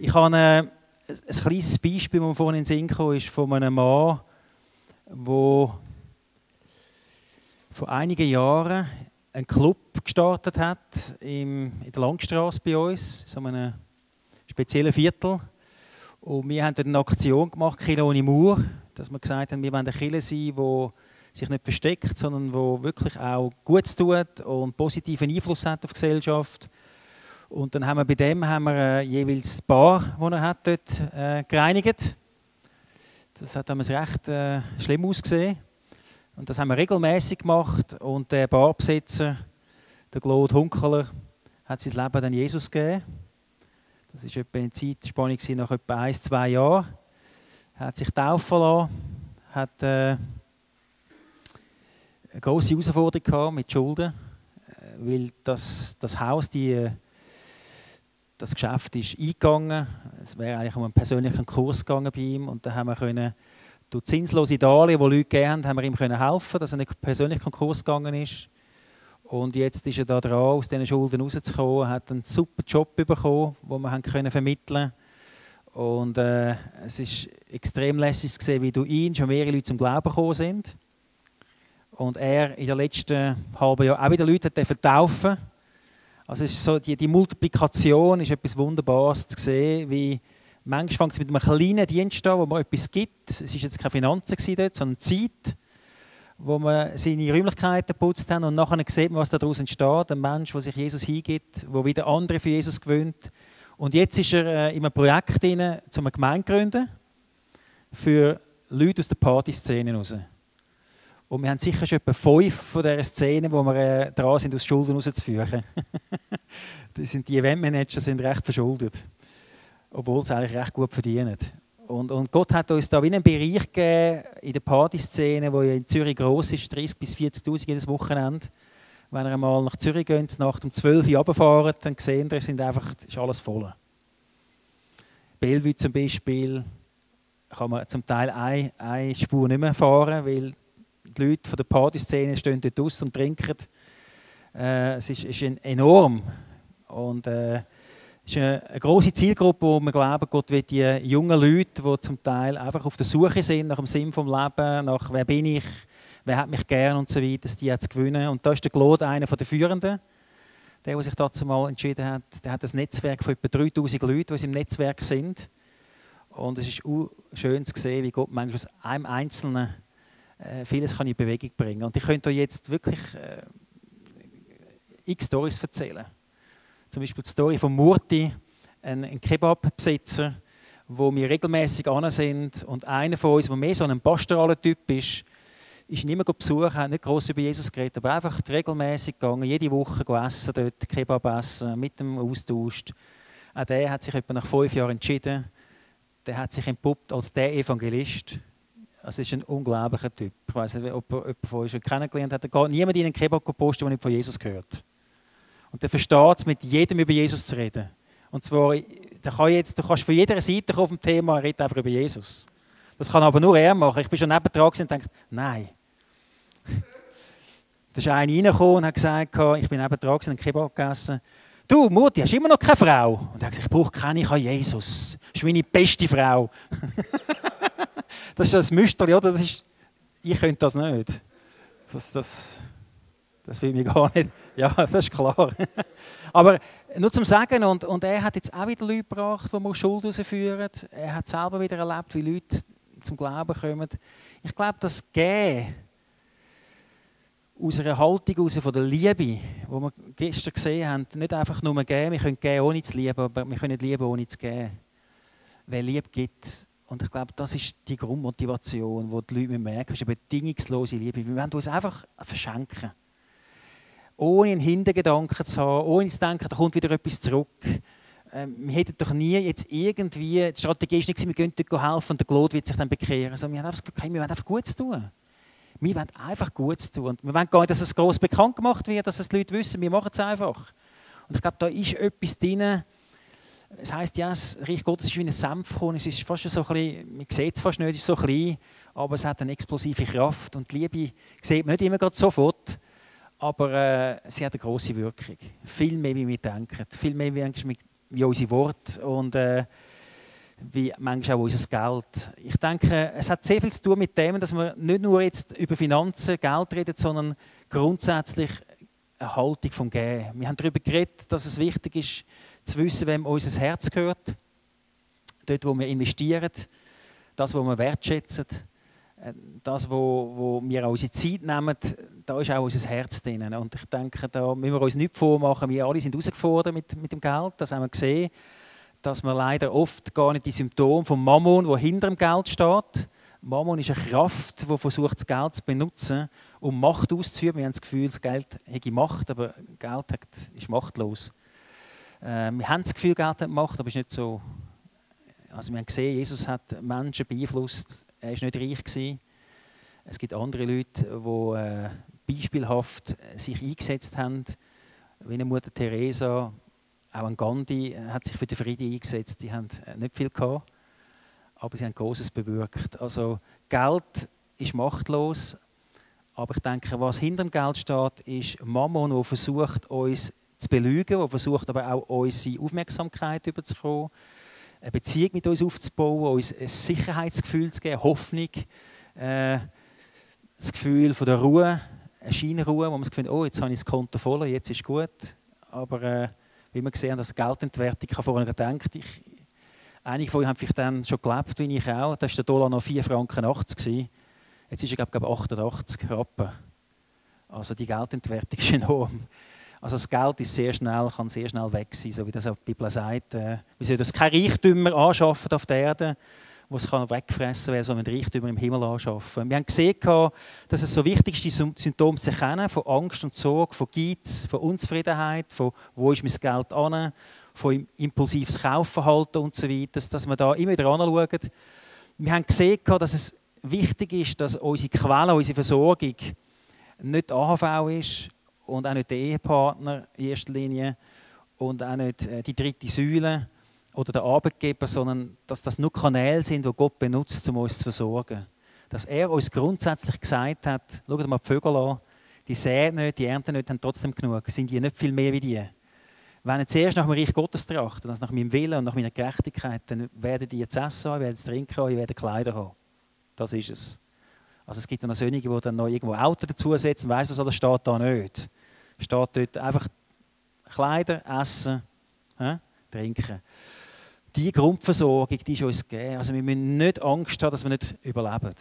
Ich habe ein, ein kleines Beispiel, das vorhin in den Sinn kam, ist von einem Mann, der vor einigen Jahren einen Club gestartet hat in der Langstrasse bei uns, so einem speziellen Viertel. Und wir haben dort eine Aktion gemacht, Kilo ohne Mauer, dass wir gesagt haben, wir wollen eine Kirche sein, die sich nicht versteckt, sondern wo wirklich auch Gutes tut und positiven Einfluss hat auf die Gesellschaft. Und dann haben wir bei dem haben wir äh, jeweils das Bar, das er hat, dort äh, gereinigt. Das hat damals recht äh, schlimm ausgesehen. Und das haben wir regelmäßig gemacht. Und der Barbesitzer, der Claude Hunkeler, hat sein Leben dann Jesus gegeben. Das war etwa eine Zeitspanne nach etwa ein, zwei Jahren. Er hat sich taufen lassen, hat äh, eine große Herausforderung gehabt mit Schulden, äh, weil das, das Haus, die, äh, das Geschäft ist eingegangen. Es wäre eigentlich um einen persönlichen Kurs gegangen bei ihm und da haben wir können durch zinslose Darlehen, die Leute gegeben haben, haben wir ihm können helfen, dass er nicht persönlich Konkurs gegangen ist. Und jetzt ist er da dran, aus diesen Schulden rauszukommen, Er hat einen super Job bekommen, den wir haben können vermitteln Und äh, es ist extrem lässig zu sehen, wie durch ihn schon mehrere Leute zum Glauben gekommen sind. Und er in den letzten halben Jahren auch wieder Leute hat taufen Also ist so, die, die Multiplikation ist etwas Wunderbares zu sehen, wie manchmal fängt es mit einem kleinen Dienst an, wo man etwas gibt. Es war jetzt keine Finanzen dort, sondern Zeit, wo man seine Räumlichkeiten putzt hat und nachher sieht man, was daraus entsteht. Ein Mensch, der sich Jesus hingibt, der wieder andere für Jesus gewöhnt. Und jetzt ist er äh, in einem Projekt um eine Gemeinde zu gründen, für Leute aus der Partyszene raus. Und wir haben sicher schon etwa fünf von dieser Szene, wo wir äh, dran sind, aus Schulden rauszuführen. sind die Eventmanager sind recht verschuldet, obwohl sie eigentlich recht gut verdienen. Und, und, Gott hat uns da wie einen Bereich gegeben in der Partyszene, wo ja in Zürich groß ist, 30 bis 40.000 jedes Wochenende. Wenn ihr einmal nach Zürich geht, Nacht um 12 Uhr runterfahrt, dann sehen ihr, sind einfach, ist alles voll. Bellevue zum Beispiel kann man zum Teil eine, eine Spur nicht mehr fahren, weil die Leute von der Partyszene stehen dort aus und trinken. Äh, es ist, ist enorm. Und äh, es ist eine, eine große Zielgruppe, wo wir glauben, Gott wird die jungen Leute, die zum Teil einfach auf der Suche sind nach dem Sinn des Lebens, nach wer bin ich, wer hat mich gern und so weiter, die jetzt gewinnen. Und da ist der Claude einer der Führenden. Der, der sich dazu mal entschieden hat, der hat ein Netzwerk von etwa 3000 Leuten, die im Netzwerk sind. Und es ist schön zu sehen, wie Gott manchmal aus einem Einzelnen äh, vieles kann in Bewegung bringen. Und ich könnte euch jetzt wirklich äh, x Stories erzählen. Zum Beispiel die Story von Murti, ein, ein Kebabbesitzer, wo wir regelmäßig an sind. Und einer von uns, der mehr so ein pastoraler Typ ist, ist nicht mehr besuchen, hat nicht groß über Jesus geredet, aber einfach regelmäßig gegangen, jede Woche essen, dort Kebab essen, mit dem Austausch. Auch der hat sich etwa nach fünf Jahren entschieden, der hat sich entpuppt als der Evangelist also ist ein unglaublicher Typ. Ich weiß nicht, ob jemand von euch schon kennengelernt hat. Da geht niemand in einen Kebab posten, der nicht von Jesus gehört. Und der versteht es, mit jedem über Jesus zu reden. Und zwar, da kann jetzt, du kannst von jeder Seite auf dem Thema reden einfach über Jesus. Das kann aber nur er machen. Ich bin schon neben dran und dachte, nein. da ist einer reingekommen und hat gesagt, ich bin neben dran und einen Kebab gegessen. Du, Mutti, hast immer noch keine Frau? Und er hat gesagt, ich brauche keine, ich habe Jesus. Das ist meine beste Frau. das ist das Müsterli, oder? Das ist, ich könnte das nicht. Das, das, das will mir gar nicht. Ja, das ist klar. Aber nur zum Sagen, und, und er hat jetzt auch wieder Leute gebracht, die Schuld herausführen. Er hat selber wieder erlebt, wie Leute zum Glauben kommen. Ich glaube, das Gehen aus einer Haltung aus von der Liebe, die wir gestern gesehen haben, nicht einfach nur geben, wir können geben ohne zu lieben, aber wir können nicht lieben ohne zu geben. Wer Liebe gibt, und ich glaube, das ist die Grundmotivation, die die Leute merken, ist eine bedingungslose Liebe. Wir wollen uns einfach verschenken. Ohne einen Hintergedanken zu haben, ohne zu denken, da kommt wieder etwas zurück. Ähm, wir hätten doch nie jetzt irgendwie, die Strategie ist nicht, wir gehen dort helfen und der Claude wird sich dann bekehren. Also wir haben einfach wir wollen einfach Gutes tun. Wir wollen einfach Gutes tun. Und wir wollen gar nicht, dass es groß bekannt gemacht wird, dass es die Leute wissen. Wir machen es einfach. Und ich glaube, da ist etwas drin. Es heisst ja, das Reich Gottes ist wie ein Senfkorn. Es ist fast so ein bisschen, man sieht es fast nicht, es ist so klein, aber es hat eine explosive Kraft. Und die Liebe sieht man nicht immer gerade sofort, aber äh, sie hat eine große Wirkung. Viel mehr, wie wir denken. Viel mehr, wie wie unsere Worte und äh, wie manchmal auch unser Geld. Ich denke, es hat sehr viel zu tun mit dem, dass wir nicht nur jetzt über Finanzen, Geld reden, sondern grundsätzlich eine Haltung vom Gehen. Wir haben darüber geredet, dass es wichtig ist, zu wissen, wem unser Herz gehört. Dort, wo wir investieren, das, was wir wertschätzen, äh, das, wo, wo wir auch unsere Zeit nehmen, da ist auch unser Herz drin. Und ich denke, da müssen wir uns nicht vormachen. Wir alle sind herausgefordert mit, mit dem Geld, das haben wir gesehen dass man leider oft gar nicht die Symptome von Mammon, wo hinter dem Geld steht. Mammon ist eine Kraft, die versucht, das Geld zu benutzen, um Macht auszuüben. Wir haben das Gefühl, das Geld hätte Macht, aber Geld ist machtlos. Äh, wir haben das Gefühl, Geld hat Macht, aber es ist nicht so. Also wir haben gesehen, Jesus hat Menschen beeinflusst. Er war nicht reich. Gewesen. Es gibt andere Leute, die äh, beispielhaft sich eingesetzt haben, wie eine Mutter Teresa, auch ein Gandhi hat sich für den Frieden eingesetzt. Die haben äh, nicht viel gehabt, aber sie haben Großes bewirkt. Also Geld ist machtlos, aber ich denke, was hinter dem Geld steht, ist Mammon, der versucht, uns zu belügen, der versucht aber auch unsere Aufmerksamkeit überzukommen, eine Beziehung mit uns aufzubauen, uns ein Sicherheitsgefühl zu geben, Hoffnung, äh, das Gefühl von der Ruhe, eine Scheinruhe, wo man das Gefühl hat, oh, jetzt habe ich das Konto voll, jetzt ist gut. Aber äh, wie wir gesehen haben, dass Geldentwertung, ich vorhin gedacht, ich, einige von euch haben vielleicht dann schon gelebt, wie ich auch, da war der Dollar noch 4,80 Franken. Jetzt ist er, glaube ich, 88 Rappen. Also die Geldentwertung ist enorm. Also das Geld ist sehr schnell, kann sehr schnell weg sein, so wie das auch die Bibel sagt. Äh, wir sollen uns keine Reichtümer anschaffen auf der Erde, wo es wegfressen kann, sondern Reichtümer im Himmel anschaffen. Wir haben gesehen, dass es so wichtig ist, die Symptome zu erkennen, von Angst und Sorge, von Geiz, von Unzufriedenheit, von wo ist mein Geld an, von impulsives Kaufverhalten und so weiter, dass, wir da immer wieder anschauen. Wir haben gesehen, dass es wichtig ist, dass unsere Quelle, unsere Versorgung nicht AHV ist und auch nicht der Ehepartner in erster Linie und auch nicht äh, die dritte Säule, oder der Arbeitgeber, sondern dass das nur Kanäle sind, die Gott benutzt, um uns zu versorgen. Dass er uns grundsätzlich gesagt hat, schaut mal die Vögel an, die säen nicht, die ernten nicht, haben trotzdem genug. Sind die nicht viel mehr wie die? Wenn ihr zuerst nach dem Reich Gottes trachten, also nach meinem Willen und nach meiner Gerechtigkeit, dann werden die jetzt essen haben, werden zu trinken haben, werden Kleider haben. Das ist es. Also es gibt dann solche, die dann noch irgendwo Auto dazusetzen, weiss was alles steht da nicht. Steht dort einfach Kleider, Essen, äh, Trinken die Grundversorgung, die ist uns gegeben. Also wir müssen nicht Angst haben, dass wir nicht überleben.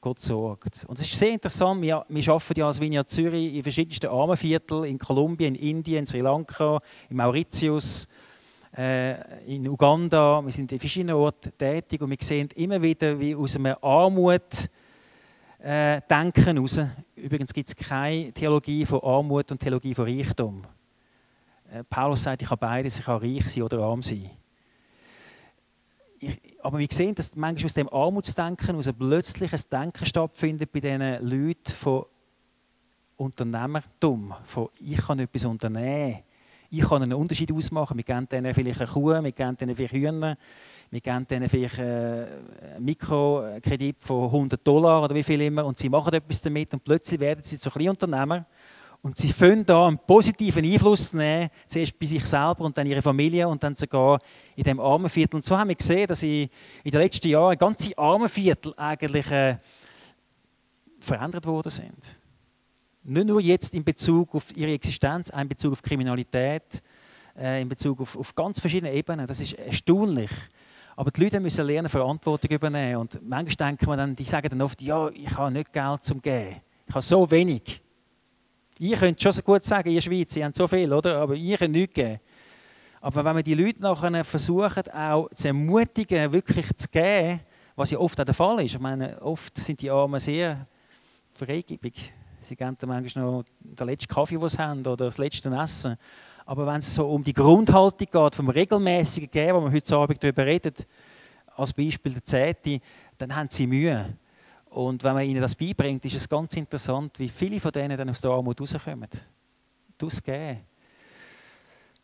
Gott sorgt. Und es ist sehr interessant, wir, wir arbeiten ja als Vineyard Zürich in verschiedensten Armenvierteln, in Kolumbien, in Indien, in Sri Lanka, in Mauritius, äh, in Uganda. Wir sind in verschiedenen Orten tätig und wir sehen immer wieder, wie aus einem Armut äh, denken raus. Übrigens gibt es keine Theologie von Armut und Theologie von Reichtum. Äh, Paulus sagt, ich kann beides, ich kann reich sein oder arm sein aber wir sehen, dass manchmal aus dem Armutsdenken aus ein Denken stattfindet bei diesen Leuten von Unternehmertum, von ich kann etwas unternehmen, ich kann einen Unterschied ausmachen. Wir geben denen vielleicht eine Kuh, wir geben denen vielleicht Hühner, wir geben denen vielleicht einen Mikrokredit von 100 Dollar oder wie viel immer und sie machen etwas damit und plötzlich werden sie zu Kleinunternehmer und sie können da einen positiven Einfluss nehmen, zuerst bei sich selber und dann ihre Familie und dann sogar in dem Armenviertel. Und so haben wir gesehen, dass in, in den letzten Jahren ganze Armenviertel eigentlich äh, verändert worden sind. Nicht nur jetzt in Bezug auf ihre Existenz, auch in Bezug auf Kriminalität, äh, in Bezug auf, auf ganz verschiedene Ebenen. Das ist erstaunlich. Aber die Leute müssen lernen, Verantwortung übernehmen. Und manchmal denken wir dann, die sagen dann oft, ja, ich habe nicht Geld zum Geben. Ich habe so wenig. Ihr könnt schon so gut sagen, ihr Schweiz, ihr habt so viel, oder? aber ihr könnt nichts geben. Aber wenn wir die Leute nachher versuchen, auch zu ermutigen, wirklich zu geben, was ja oft auch der Fall ist. Ich meine, oft sind die Armen sehr freigebig. Sie geben dann manchmal noch den letzten Kaffee, den sie haben, oder das letzte Essen. Aber wenn es so um die Grundhaltung geht, vom regelmäßigen Geben, wo wir heute Abend darüber reden, als Beispiel der Zehnte, dann haben sie Mühe. Und wenn man ihnen das beibringt, ist es ganz interessant, wie viele von denen dann aus der Armut rauskommen. Das Geben.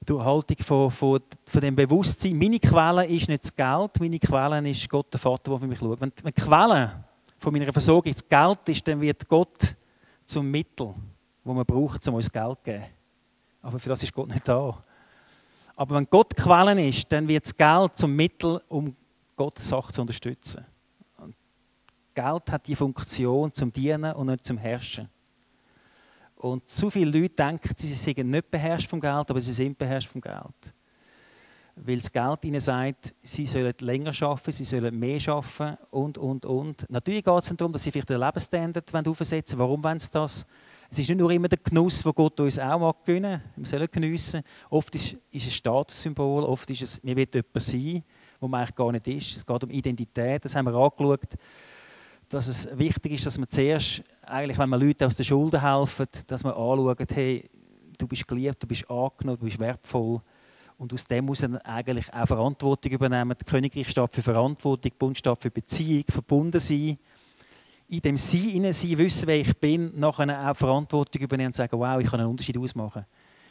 Durch Haltung von, von, von dem Bewusstsein, meine Quelle ist nicht das Geld, meine Quelle ist Gott, der Vater, der für mich schaut. Wenn die Quelle von meiner Versorgung das Geld ist, dann wird Gott zum Mittel, das man braucht, um uns Geld zu geben. Aber für das ist Gott nicht da. Aber wenn Gott Quellen ist, dann wird das Geld zum Mittel, um Gottes Sache zu unterstützen. Und Geld hat die Funktion zum Dienen und nicht zum Herrschen. Und zu viele Leute denken, sie seien nicht beherrscht vom Geld, aber sie sind beherrscht vom Geld. Weil das Geld ihnen sagt, sie sollen länger arbeiten, sie sollen mehr arbeiten und, und, und. Natürlich geht es darum, dass sie vielleicht den Lebensstandard aufsetzen wollen. Warum wollen sie das? Es ist nicht nur immer der Genuss, den Gott uns auch mag gönnen. Wir sollen geniessen. Oft ist, ist es ein Statussymbol, oft ist es, wir wollen jemand sein, wo man eigentlich gar nicht ist. Es geht um Identität, das haben wir angeschaut, dass es wichtig ist, dass man zuerst, eigentlich, wenn man Leute aus der Schulden helfen, dass man anschaut, hey, du bist geliebt, du bist angenommen, du bist wertvoll. Und aus dem muss man eigentlich auch Verantwortung übernehmen. Der Königreich steht für Verantwortung, Bund steht für Beziehung, verbunden sein in dem Sein sein, wissen, wer ich bin, nachher auch Verantwortung übernehmen und sagen, wow, ich kann einen Unterschied ausmachen.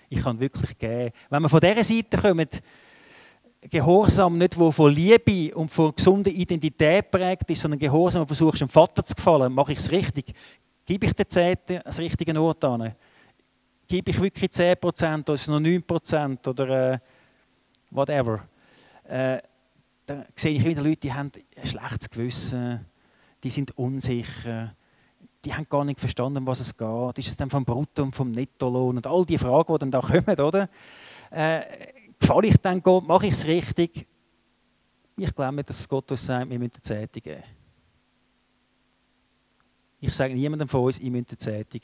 Ich kann wirklich geben. Wenn man von dieser Seite kommt, Gehorsam nicht, wo von Liebe und von gesunder Identität prägt ist, sondern Gehorsam, wo versuchst, dem Vater zu gefallen, mache ich es richtig. Gebe ich den Zehnten ans richtige Ort an? Gebe ich wirklich 10% oder ist es noch 9% oder äh, whatever? Äh, dann sehe ich wieder Leute, die haben ein schlechtes Gewissen die sind unsicher, die haben gar nicht verstanden, was es geht. Ist es dann vom Brutto und vom Nettolohn und all die Fragen, die dann da kommen, oder? Äh, gefalle ich dann Gott? Mache ich es richtig? Ich glaube dass Gott uns sagt, wir müssen Zehnte. Ich sage niemandem von uns, ich müsst die Zehnte.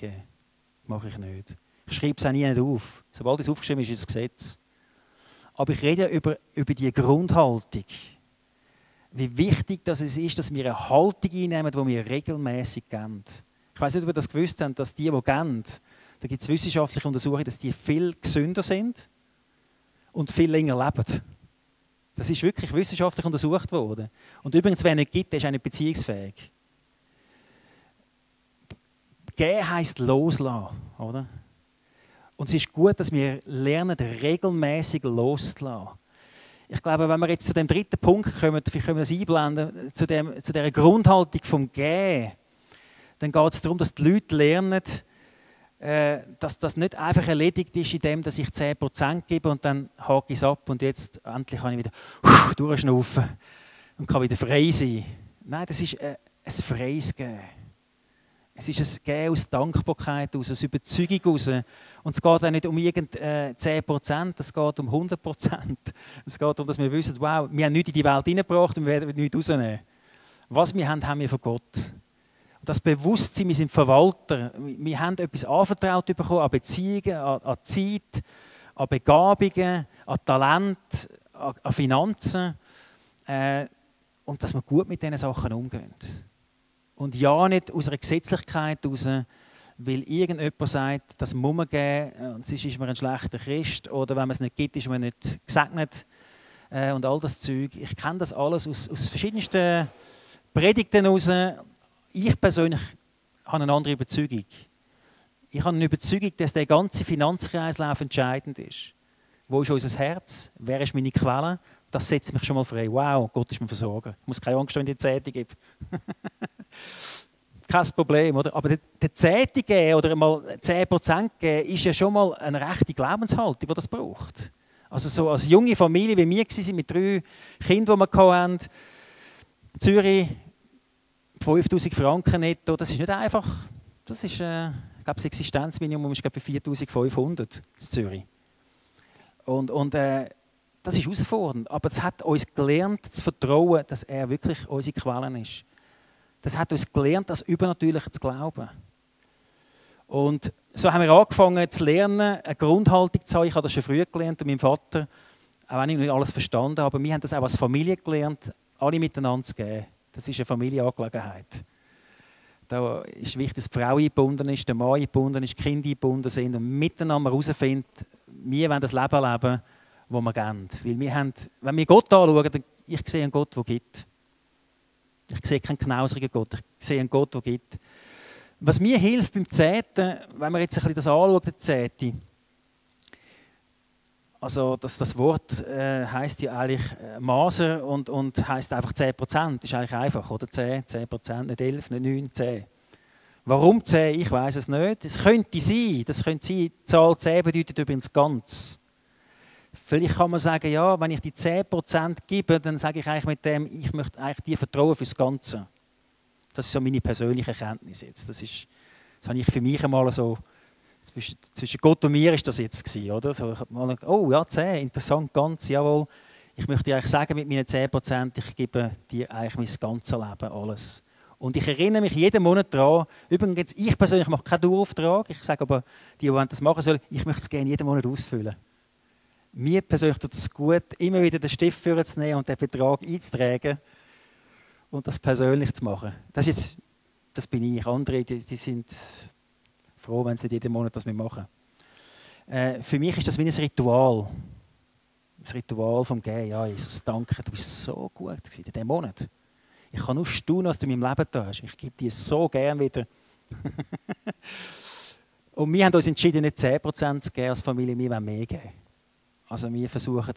Mache ich nicht. Ich schreibe es auch nie auf. Sobald es aufgeschrieben ist, ist es Gesetz. Aber ich rede über, über die Grundhaltung wie wichtig dass es ist, dass wir eine Haltung einnehmen, die wir regelmäßig geben. Ich weiß nicht, ob ihr das gewusst habt, dass die, die geben, da gibt es wissenschaftliche Untersuchungen, dass die viel gesünder sind und viel länger leben. Das ist wirklich wissenschaftlich untersucht worden. Und übrigens, wer nicht gibt, der ist auch nicht beziehungsfähig. Gehen heisst loslassen, oder? Und es ist gut, dass wir lernen, regelmäßig loszulassen ich glaube, wenn wir jetzt zu dem dritten Punkt kommen, vielleicht können wir das einblenden, zu, dem, zu dieser Grundhaltung vom Gehen, dann geht es darum, dass die Leute lernen, äh, dass das nicht einfach erledigt ist, indem dass ich 10% gebe und dann hake ich es ab und jetzt endlich kann ich wieder durchschnaufen und kann wieder frei sein. Nein, das ist äh, ein freies Gehen. Es ist ein Gehen aus Dankbarkeit, aus, Überzeugung raus. Und es geht auch nicht um irgend äh, 10%, es geht um 100%. Es geht darum, dass wir wissen, wow, wir haben nichts in die Welt hineingebracht und wir werden nichts rausnehmen. Was wir haben, haben wir von Gott. Und das Bewusstsein, wir sind Verwalter. Wir haben etwas anvertraut bekommen an Beziehungen, an, an Zeit, an Begabungen, an Talent, an, an Finanzen. Äh, und dass wir gut mit diesen Sachen umgehen. Und ja, nicht aus einer Gesetzlichkeit heraus, weil irgendjemand sagt, das muss man geben, und sonst ist man ein schlechter Christ, oder wenn man es nicht gibt, ist man nicht gesegnet äh, und all das Zeug. Ich kenne das alles aus, aus verschiedensten Predigten heraus. Ich persönlich habe eine andere Überzeugung. Ich habe eine Überzeugung, dass der ganze Finanzkreislauf entscheidend ist. Wo ist unser Herz? Wer ist meine Quelle? Das setzt mich schon mal frei. Wow, Gott ist mir Versorger. Ich muss keine Angst, wenn ich die Zehnte gebe. Kein Problem, oder? Aber der Zehnte geben oder mal 10% geben, ist ja schon mal eine rechte Glaubenshaltung, die das braucht. Also so als junge Familie, wie wir waren, mit drei Kindern, die wir hatten, Zürich, 5000 Franken netto, das ist nicht einfach. Das ist, äh, ich glaube, das Existenzminimum ist glaube 4500 in Zürich. Und, und äh, das ist herausfordernd. Aber es hat uns gelernt, zu vertrauen, dass er wirklich unsere Quellen ist. Das hat uns gelernt, das Übernatürliche zu glauben. Und so haben wir angefangen zu lernen, eine Grundhaltung zu haben. Ich habe das schon früh gelernt und mein Vater, auch wenn ich nicht alles verstanden habe, wir haben das auch als Familie gelernt, alle miteinander zu geben. Das ist eine Familienangelegenheit. Da ist wichtig, dass die Frau eingebunden ist, der Mann eingebunden ist, die Kinder eingebunden sind und miteinander herausfinden, wir wollen das Leben leben, das wir geben. Weil wir haben, wenn wir Gott anschauen, dann, ich sehe einen Gott, der gibt. Ich sehe keinen knausrigen Gott, ich sehe einen Gott, der gibt. Was mir hilft beim Zehnten, wenn man jetzt ein bisschen das anschaut, der Zehnte, also das, das Wort äh, heißt ja eigentlich äh, Maser und, und heißt einfach 10 Prozent. Ist eigentlich einfach, oder? 10, 10 Prozent, nicht 11, nicht 9, 10. Warum 10? Ich weiß es nicht. Es könnte sein, das könnte sein, die Zahl 10 bedeutet übrigens ganz. Vielleicht kann man sagen, ja, wenn ich die 10% gebe, dann sage ich eigentlich mit dem, ich möchte eigentlich dir vertrauen fürs Ganze. Das ist so meine persönliche Erkenntnis jetzt. Das, ist, das habe ich für mich einmal so, zwischen, zwischen Gott und mir ist das jetzt gewesen, oder? So, ich mal, oh ja, 10, interessant, ganz, jawohl. Ich möchte dir eigentlich sagen, mit meinen 10%, ich gebe dir eigentlich mein ganzes Leben, alles. Und ich erinnere mich jeden Monat daran, übrigens, ich persönlich mache keinen Dauerauftrag, ich sage aber, die, die das machen sollen, ich möchte es gerne jeden Monat ausfüllen. Mir persönlich tut es gut, immer wieder den Stift vorzunehmen und den Betrag einzutragen und das persönlich zu machen. Das, ist jetzt, das bin ich. Andere die, die sind froh, wenn sie jeden Monat das machen. Äh, für mich ist das wie ein Ritual. Ein Ritual vom Gehen. Ja, Jesus, danke, du bist so gut in diesem Monat. Ich kann nur staunen, was du in meinem Leben tust. Ich gebe dir so gern wieder. Und wir haben uns entschieden, nicht 10% zu geben als Familie, wir wollen mehr geben. Also wir versuchen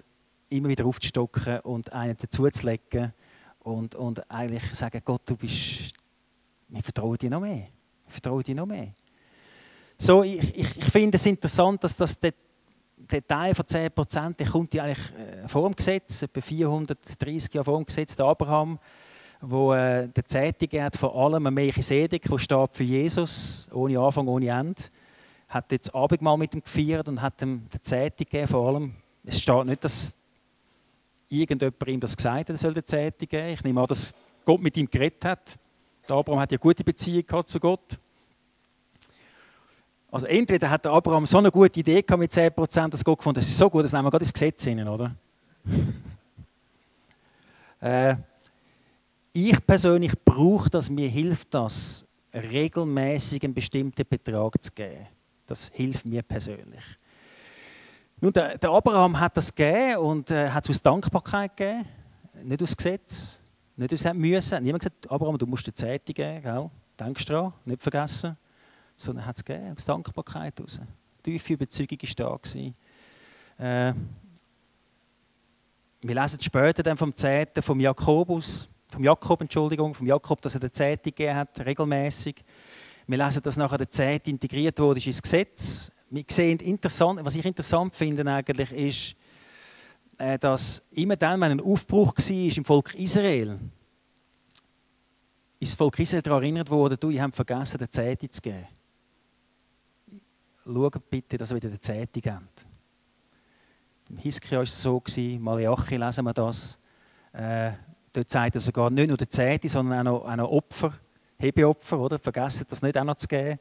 immer wieder aufzustocken und einen dazuzulegen und, und eigentlich sagen, Gott, du bist, wir vertrauen dir noch mehr. Wir vertrauen dir noch mehr. So, ich, ich, ich finde es interessant, dass das Teil von 10%, der kommt ja eigentlich äh, vor dem Gesetz, etwa 430 Jahre vor dem Gesetz, der Abraham, wo äh, der Zehnte hat vor allem ein Melchisedek, der steht für Jesus, ohne Anfang, ohne Ende, hat jetzt Abendmahl mit ihm gefeiert und hat ihm den Zehnte gegeben, vor allem. Es steht nicht, dass irgendjemand ihm das gesagt hat, er soll den Zehnte geben. Ich nehme an, dass Gott mit ihm geredet hat. Der Abraham hat ja gute Beziehung gehabt zu Gott. Also entweder hat der Abraham so eine gute Idee gehabt mit 10%, dass Gott gefunden hat, das ist so gut, das nehmen wir gerade ins Gesetz hinein, oder? äh, ich persönlich brauche das, mir hilft das, regelmäßig einen bestimmten Betrag zu geben. Das hilft mir persönlich. Nun, der, der Abraham hat das gegeben und äh, hat es aus Dankbarkeit gegeben, nicht aus Gesetz, nicht aus Müssen. Niemand gesagt, Abraham, du musst die Zeitung geben, gell? denkst dran, nicht vergessen. Sondern hat es gegeben, aus Dankbarkeit heraus. Tiefe Überzeugung war da. Äh, wir lesen später dann vom Zehnten vom Jakobus, vom Jakob, Entschuldigung, vom Jakob, dass er die Zehnte gegeben hat, regelmäßig. Wir lesen, dass nachher der Zehnte integriert wurde ins Gesetz. Wir sehen interessant, was ich interessant finde eigentlich, ist, äh, dass immer dann, wenn ein Aufbruch war im Volk Israel, ist das Volk Israel daran erinnert worden, du, ihr habt vergessen, der Zehnte zu geben. Schaut bitte, dass ihr wieder die Zehnte gebt. Im Hiskia war es so, Malachi lesen wir das. Äh, Dort sagt er sogar nicht nur der Zehnte, sondern auch noch, auch noch Opfer, Hebeopfer, oder? Vergessen das nicht auch noch zu geben.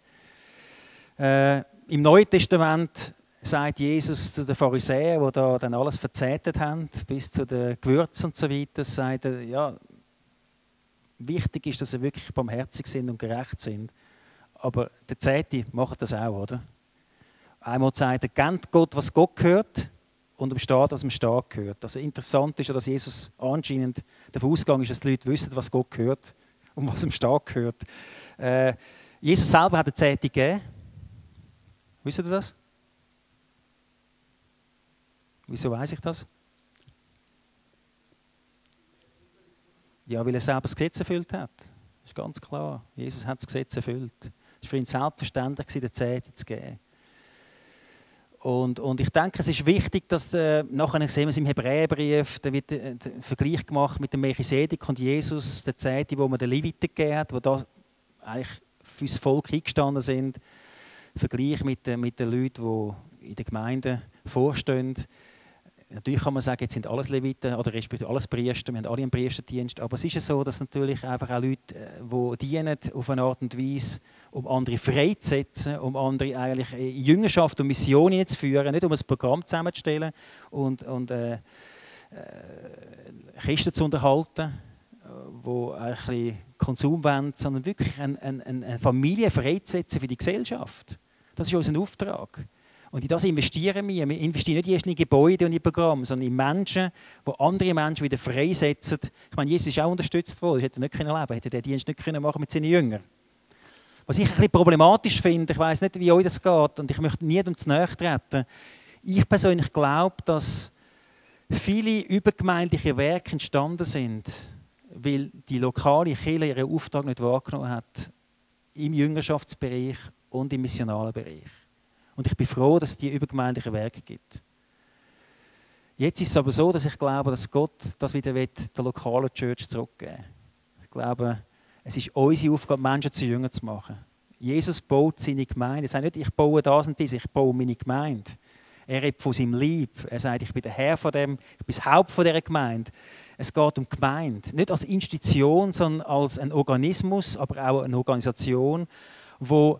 Äh, Im Neuen Testament sagt Jesus zu den Pharisäern, die da dann alles verzettert haben, bis zu den Gewürzen und so weiter, sagt er, ja, wichtig ist, dass sie wirklich barmherzig sind und gerecht sind. Aber der Zehnte macht das auch, oder? Einmal sagt er, kennt Gott, was Gott gehört, und am Staat, was dem Staat gehört. Also interessant ist ja, dass Jesus anscheinend davon ausgegangen ist, dass die Leute wissen, was Gott gehört und was dem Staat gehört. Äh, Jesus selber hat eine Zehnte gegeben. Wisst ihr das? Wieso weiß ich das? Ja, weil er selber das Gesetz erfüllt hat. Das ist ganz klar. Jesus hat das Gesetz erfüllt. Es war für ihn selbstverständlich, die Zehnte zu geben. Und, und ich denke, es ist wichtig, dass äh, nachher sehen wir es im Hebräerbrief, da wird äh, der Vergleich gemacht mit dem Melchisedek und Jesus, der Zeit, wo man den Leviten gegeben hat, wo da eigentlich für das Volk eingestanden sind. Vergleich mit, äh, mit den Leuten, die in der Gemeinde vorstehen. Natürlich kann man sagen, jetzt sind alles Leviten oder respektive alles Priester, wir haben alle einen Priesterdienst, aber es ist ja so, dass natürlich einfach auch Leute, äh, die dienen auf eine Art und Weise, um andere freizusetzen, um andere eigentlich in Jüngerschaft und Missionen zu führen, nicht um ein Programm zusammenzustellen und, und äh, äh, Christen zu unterhalten, die eigentlich Konsum wollen, sondern wirklich eine, eine, eine Familie freizusetzen für die Gesellschaft. Das ist unser Auftrag. Und in das investieren wir. Wir investieren nicht erst in Gebäude und in Programme, sondern in Menschen, die andere Menschen wieder freisetzen. Ich meine, Jesus ist auch unterstützt worden. Er hätte nicht leben können, hätte den Dienst nicht können machen mit seinen Jüngern. Was ich ein bisschen problematisch finde, ich weiß nicht, wie euch das geht, und ich möchte niemandem zu nahe treten. Ich persönlich glaube, dass viele übergemeindliche Werke entstanden sind, weil die lokale Kirche ihren Auftrag nicht wahrgenommen hat im Jüngerschaftsbereich und im missionalen Bereich. Und ich bin froh, dass es die übergemeindlichen Werke gibt. Jetzt ist es aber so, dass ich glaube, dass Gott das wieder will, der lokalen Church zurückgeben Ich glaube, es ist unsere Aufgabe, Menschen zu Jüngern zu machen. Jesus baut seine Gemeinde. Er sagt nicht, ich baue das und das, ich baue meine Gemeinde. Er redet von seinem Lieb. Er sagt, ich bin der Herr von dem, ich bin das Haupt von dieser Gemeinde. Es geht um Gemeinde. Nicht als Institution, sondern als ein Organismus, aber auch eine Organisation, wo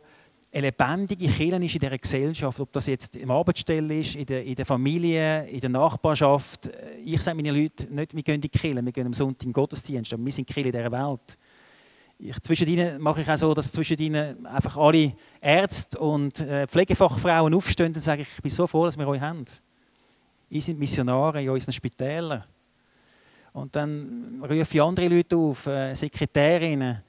eine lebendige Kirche ist in dieser Gesellschaft, ob das jetzt im Arbeitsstelle ist, in der, in der Familie, in der Nachbarschaft. Ich sage meinen Leuten nicht, wir gehen in die Kirche, wir gehen am Sonntag in den Gottesdienst, aber wir sind die Kirche dieser Welt. Ich, zwischen ihnen mache ich auch so, dass zwischen ihnen einfach alle Ärzte und äh, Pflegefachfrauen aufstehen und sagen, ich bin so froh, dass wir euch haben. Ihr seid Missionare in unseren Spitälern. Und dann rufe ich andere Leute auf, äh, Sekretärinnen,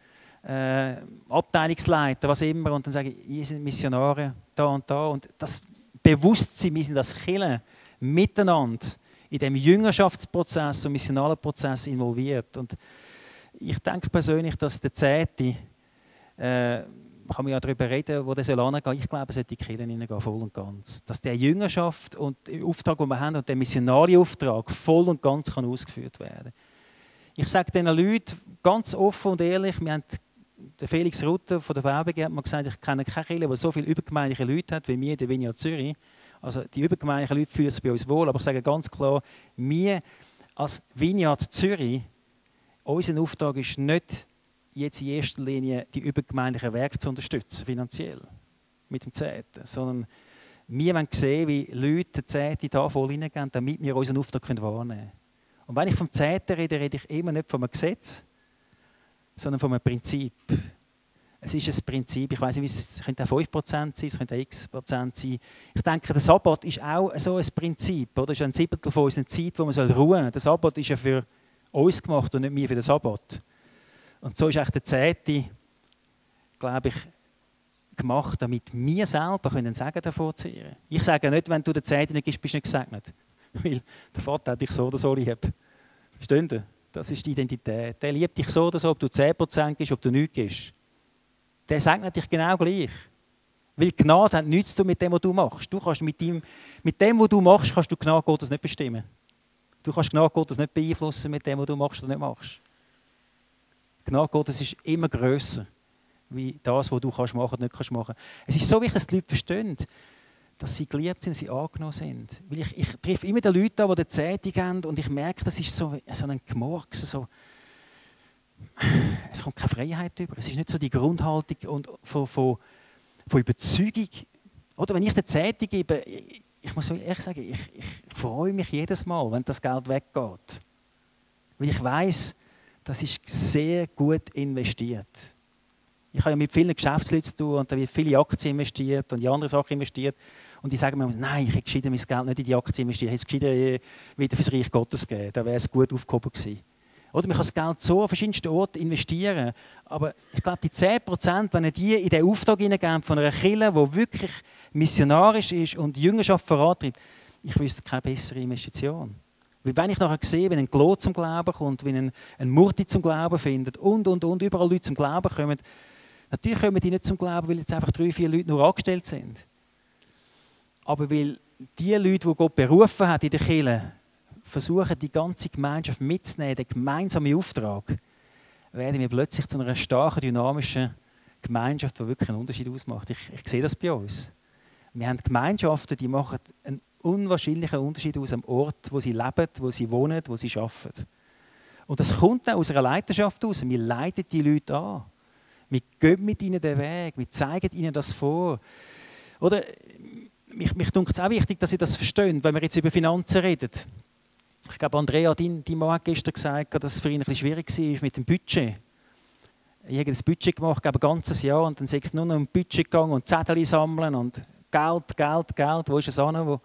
äh, Abteilungsleiter, was immer, und dann sage ich, ihr seid Missionare da und da. Und das Bewusstsein, wir sind als Kirche miteinander in dem Jüngerschaftsprozess und missionalen Prozess involviert. Und ich denke persönlich, dass der Zehnte, äh, kann man ja darüber reden, wo der soll hingehen. Ich glaube, es sollte die Kirche hineingehen, voll und ganz. Dass der Jüngerschaft und der Auftrag, den wir haben, und der missionale Auftrag voll und ganz kann ausgeführt werden Ich sage diesen Leuten ganz offen und ehrlich, wir haben der Felix Rutter von der Werbung hat mir gesagt, ich kenne keine Kirche, die so viele übergemeindliche Leute hat wie wir in der Vineyard Zürich. Also die übergemeindlichen Leute fühlen sich bei uns wohl, aber ich sage ganz klar, wir als Vineyard Zürich unser Auftrag ist nicht, jetzt in erster Linie die übergemeindlichen Werke zu unterstützen, finanziell, mit dem Zehnten, sondern wir wollen sehen, wie Leute den Zehnten da voll hineingehen, damit wir unseren Auftrag wahrnehmen können. Und wenn ich vom Zehnten rede, rede ich immer nicht einem Gesetz, sondern von einem Prinzip. Es ist ein Prinzip, ich weiß nicht, es könnte auch 5% sein, es könnte auch X% sein. Ich denke, der Sabbat ist auch so ein Prinzip. Oder? Es ist ein Siebtel von unserer Zeit, wo man ruhen soll. Der Sabbat ist ja für uns gemacht und nicht mir für den Sabbat. Und so ist eigentlich der Zehnte, glaube ich, gemacht, damit wir selber können Segen davon ziehen Ich sage nicht, wenn du den Zehnte nicht gibst, bist du nicht gesegnet. Weil der Vater hat dich so oder so lieb. Verstehen Sie? Das ist die Identität. Der liebt dich so oder so, ob du 10% gibst, ob du nichts gibst. Der segnet dich genau gleich. Weil Gnade hat nichts zu tun mit dem, was du machst. Du kannst mit dem, mit dem, was du machst, kannst du Gnade Gottes nicht bestimmen. Du kannst Gnade Gottes nicht beeinflussen mit dem, was du machst oder nicht machst. Gnade Gottes ist immer grösser, wie das, was du kannst machen oder nicht kannst machen. Es ist so wichtig, dass die Leute verstehen, dass sie geliebt sind, dass sie angenommen sind. Weil ich, ich treffe immer die Leute an, die eine Zeitung haben und ich merke, das ist so, so ein Gemurks, so, es kommt keine Freiheit über. Es ist nicht so die Grundhaltung und von, von, von Überzeugung. Oder wenn ich eine Zeitung gebe, ich muss ehrlich sagen, ich, ich freue mich jedes Mal, wenn das Geld weggeht. Weil ich weiß, das ist sehr gut investiert. Ich habe ja mit vielen Geschäftsleuten zu tun und da wird viele Aktien investiert und in andere Sachen investiert. Und die sagen mir, nein, ich hätte gescheiter mein Geld nicht in die Aktien investiert, ich hätte es gescheiter wieder fürs Reich Gottes gegeben. Da wäre es gut aufgehoben gewesen. Oder man kann das Geld so an verschiedensten Orten investieren. Aber ich glaube, die 10%, wenn die in den Auftrag hineingeben von einer Kirche, die wirklich missionarisch ist und Jüngerschaft vorantreibt, ich wüsste keine bessere Investition. Weil wenn ich nachher sehe, wenn ein Glo zum Glauben kommt, wenn ein, ein Murti zum Glauben findet und, und, und, überall Leute zum Glauben kommen, natürlich kommen die nicht zum Glauben, weil jetzt einfach drei, vier Leute nur angestellt sind. Aber weil die Leute, die Gott berufen hat in der Kirche, versuchen, die ganze Gemeinschaft mitzunehmen, den gemeinsamen Auftrag, werden wir plötzlich zu einer starken, dynamischen Gemeinschaft, die wirklich einen Unterschied ausmacht. Ich, ich sehe das bei uns. Wir haben Gemeinschaften, die machen einen unwahrscheinlichen Unterschied aus am Ort, wo sie leben, wo sie wohnen, wo sie arbeiten. Und das kommt dann aus einer Leidenschaft aus. Wir leiten die Leute an. Wir gehen mit ihnen den Weg. Wir zeigen ihnen das vor. Oder mich, mich dunkt es auch wichtig, dass sie das verstehen, wenn wir jetzt über Finanzen reden. Ich glaube, Andrea, dein, dein Mann hat gestern gesagt, dass es für ihn ein schwierig war mit dem Budget. Ich habe das Budget gemacht, glaube ein ganzes Jahr, und dann es nur noch um Budget gegangen und Zettel sammeln und Geld, Geld, Geld. Wo ist es an? Wo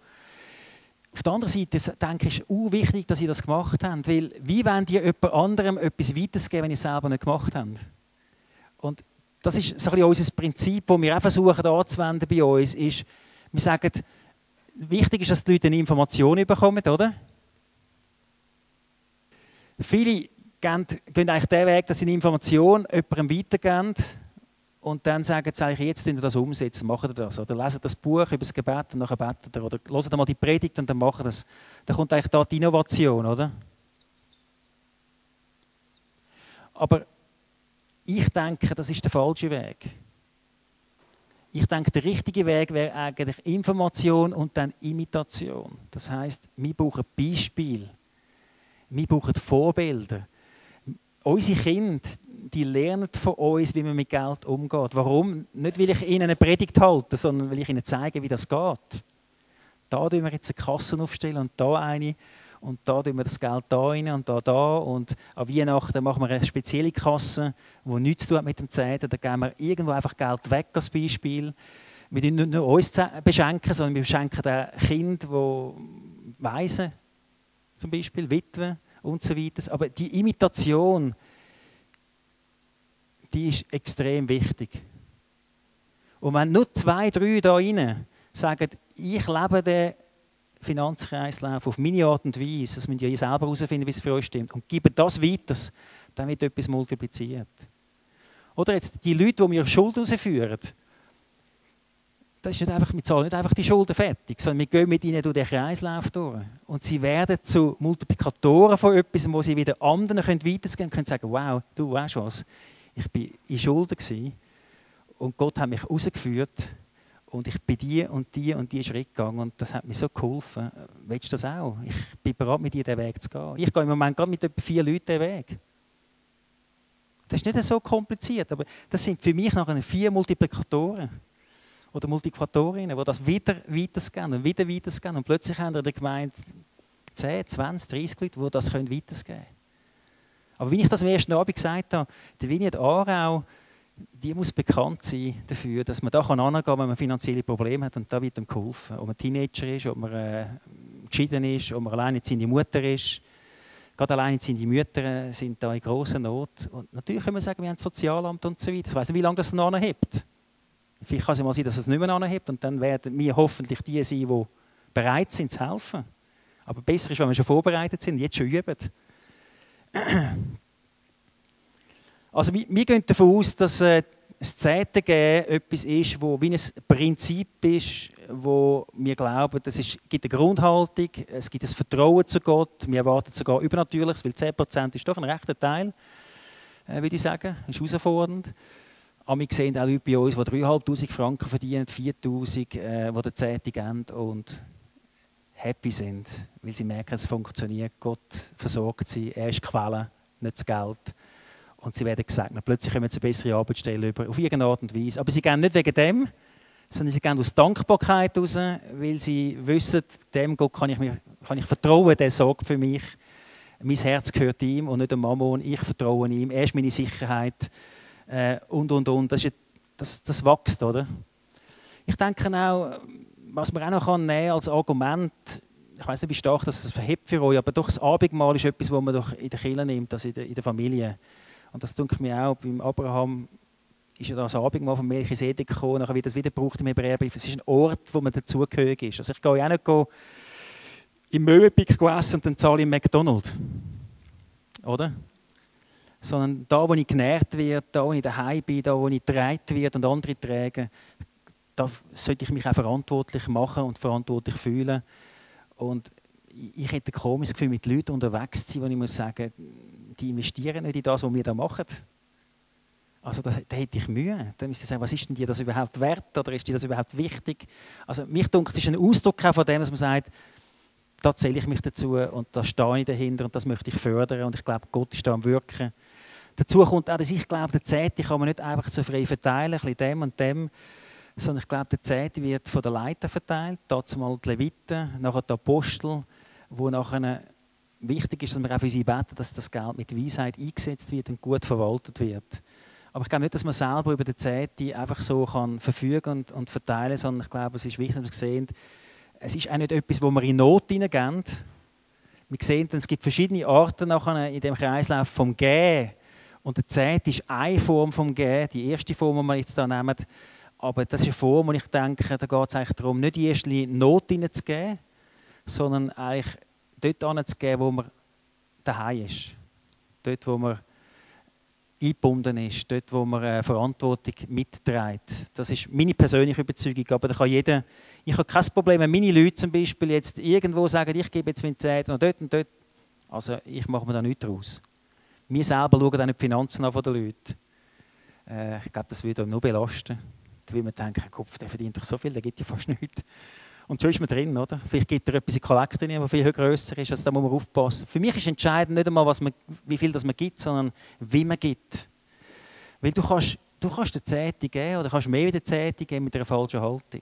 auf der anderen Seite denke ich, es ist wichtig, dass sie das gemacht haben, weil wie wollen die jemand anderem etwas weitergeben, wenn sie es selber nicht gemacht haben? Und das ist so ein bisschen unser Prinzip, das wir auch versuchen anzuwenden bei uns, ist, wir sagen, wichtig ist, dass die Leute eine Information bekommen, oder? Viele gehen, gehen eigentlich den Weg, dass sie eine Information jemandem weitergeben und dann sagen sie eigentlich, jetzt ihr das umsetzen, machen ihr das. Oder lesen das Buch über das Gebet und nachher betet ihr. Oder hören mal die Predigt und dann machen das. Dann kommt eigentlich da die Innovation, oder? Aber ich denke, das ist der falsche Weg. Ich denke, der richtige Weg wäre eigentlich Information und dann Imitation. Das heißt, wir brauchen Beispiele. Wir brauchen Vorbilder. Unsere Kinder, die lernen von uns, wie man mit Geld umgeht. Warum? Nicht, weil ich ihnen eine Predigt halte, sondern weil ich ihnen zeige, wie das geht. Da tun wir jetzt eine Kasse aufstellen und da eine und da tun wir das Geld da rein und da da und an Weihnachten machen wir eine spezielle Kasse, die nichts zu tun mit dem Zehnten. Da geben wir irgendwo einfach Geld weg als Beispiel. Wir beschenken nicht nur uns beschenken, sondern wir beschenken auch Kinder, die Waisen, zum Beispiel Witwen und so weiter. Aber die Imitation, die ist extrem wichtig. Und wenn nur zwei, drei da rein sagen, ich lebe den Finanzkreislauf auf meine Art und Weise, das müssen ja ihr selber herausfinden, wie es für euch stimmt, und geben das weiter, dann wird etwas multipliziert. Oder jetzt die Leute, die mir Schuld herausführen, das ist nicht einfach, wir zahlen nicht einfach die Schulden fertig, sondern wir gehen mit ihnen durch den Kreislauf durch. Und sie werden zu Multiplikatoren von etwas, wo sie wieder anderen können weitergeben können, können sagen, wow, du weißt was, ich war in Schulden und Gott hat mich herausgeführt und ich bin die und die und die Schritt gegangen und das hat mir so geholfen. Willst du das auch? Ich bin bereit, mit dir den Weg zu gehen. Ich gehe im Moment gerade mit etwa vier Leuten den Weg. Das ist nicht so kompliziert, aber das sind für mich nachher vier Multiplikatoren oder Multiplikatorinnen, die das wieder weitergeben und wieder weitergeben. Und plötzlich haben wir in der Gemeinde 10, 20, 30 Leute, die das weitergeben können. Aber wie ich das am ersten Abend gesagt habe, der Vignette Aarau, die muss bekannt sein dafür, dass man da kann angehen wenn man finanzielle Probleme hat und da wird ihm geholfen. Ob man Teenager ist, ob man äh, geschieden ist, ob man alleinerziehende Mutter ist. Gerade alleinerziehende Mütter sind da in großer Not. Und natürlich können wir sagen, wir haben ein Sozialamt und so weiter. Ich weiß nicht, wie lange das noch anhebt. Vielleicht kann es mal sein, dass es nicht mehr anhebt und dann werden wir hoffentlich die sein, die bereit sind zu helfen. Aber besser ist, wenn wir schon vorbereitet sind, jetzt schon üben. Also wir, wir gehen davon aus, dass äh, das Zehnte etwas ist, wo wie ein Prinzip ist, wo wir glauben, es gibt eine Grundhaltung, es gibt ein Vertrauen zu Gott, wir erwarten sogar Übernatürliches, weil 10% ist doch ein rechter Teil, äh, würde ich sagen, ist herausfordernd. Aber wir sehen auch Leute bei uns, die 3'500 Franken verdienen, 4'000, äh, die den Zehnte geben und happy sind, weil sie merken, es funktioniert, Gott versorgt sie, er ist die Quelle, nicht das Geld und sie werden gesegnet. Plötzlich kommen sie eine bessere Arbeitsstelle über, auf irgendeine Art und Weise. Aber sie gehen nicht wegen dem, sondern sie gehen aus Dankbarkeit heraus, weil sie wissen, dem Gott kann ich, mir, kann ich vertrauen, der sorgt für mich. Mein Herz gehört ihm und nicht dem Mammon. Ich vertraue ihm. Er ist meine Sicherheit. Äh, und, und, und. Das, ist, das, das wächst, oder? Ich denke auch, was man auch noch kann nehmen als Argument, ich weiß nicht, wie stark das verhebt für euch, aber doch das Abendmahl ist etwas, was man doch in der Kirche nimmt, also in der, in der Familie. Und das denke mir auch, beim Abraham ist ja das Abendmahl von Melchisedek gekommen, nachher wird das wieder gebraucht im Hebräerbrief. Es ist ein Ort, wo man dazugehörig ist. Also ich gehe auch nicht gehen, im Möwenpick essen und dann zahle ich McDonald's. Oder? Sondern da, wo ich genährt werde, da, wo ich daheim bin, da, wo ich getragen werde und andere tragen, da sollte ich mich auch verantwortlich machen und verantwortlich fühlen. Und ich hätte ein komisches Gefühl, mit Leuten unterwegs zu sein, wo ich muss sagen, die investieren nicht in das, was wir da machen. Also da, da hätte ich Mühe. Da müsste ich sagen, was ist denn dir das überhaupt wert oder ist dir das überhaupt wichtig? Also mich denkt, es ist ein Ausdruck von dem, dass man sagt, da zähle ich mich dazu und da stehe ich dahinter und das möchte ich fördern und ich glaube, Gott ist da am Wirken. Dazu kommt auch, dass ich glaube, der Zehnte kann man nicht einfach so frei verteilen, ein bisschen dem und dem, sondern ich glaube, der Zehnte wird von den Leitern verteilt, dazu mal die Leviten, nachher die Apostel, wo nachher wichtig ist, dass wir auch für sie beten, dass das Geld mit Weisheit eingesetzt wird und gut verwaltet wird. Aber ich glaube nicht, dass man selber über die Zehnte einfach so kann verfügen und, und verteilen sondern ich glaube, es ist wichtig, dass wir sehen, es ist auch nicht etwas, wo wir in Not hineingeben. Wir sehen, es gibt verschiedene Arten nachher in dem Kreislauf vom Gehen. Und der Zehnte ist eine Form vom Gehen, die erste Form, die wir jetzt hier nehmen. Aber das ist eine Form, wo ich denke, da geht es eigentlich darum, nicht erster Linie Not hineinzugeben, sondern eigentlich dort anzugeben, wo man daheim ist. Dort, wo man eingebunden ist, dort, wo man äh, Verantwortung mitträgt. Das ist meine persönliche Überzeugung, aber da kann jeder, ich habe kein Problem, wenn meine Leute zum Beispiel jetzt irgendwo sagen, ich gebe jetzt meine Zeit und dort und dort, also ich mache mir da nichts draus. Wir selber schauen dann die Finanzen an von den Leuten. Äh, ich glaube, das würde euch nur belasten. Will man denken, Kopf, der verdient doch so viel, der gibt ja fast nichts. Und schon ist man drin, oder? Vielleicht gibt er etwas in Kollekte, die viel grösser ist, also da muss man aufpassen. Für mich ist entscheidend nicht einmal, was man, wie viel das man gibt, sondern wie man gibt. Weil du kannst, du kannst eine Zehnte geben oder kannst mehr wie eine Zehnte geben mit einer falschen Haltung.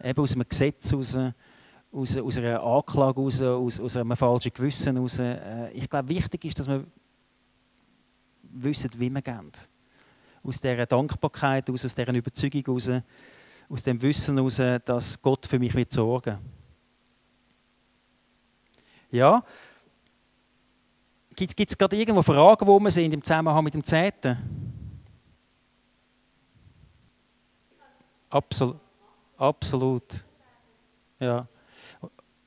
Eben aus einem Gesetz heraus, aus, aus einer Anklage heraus, aus, aus einem falschen Gewissen heraus. Äh, ich glaube, wichtig ist, dass wir wissen, wie wir geben. Aus dieser Dankbarkeit, aus, aus dieser Überzeugung heraus, aus dem Wissen heraus, dass Gott für mich wird sorgen Ja. Gibt es gerade irgendwo Fragen, wo wir sind im Zusammenhang mit dem Zehnten? Absolut. Absolut. Ja.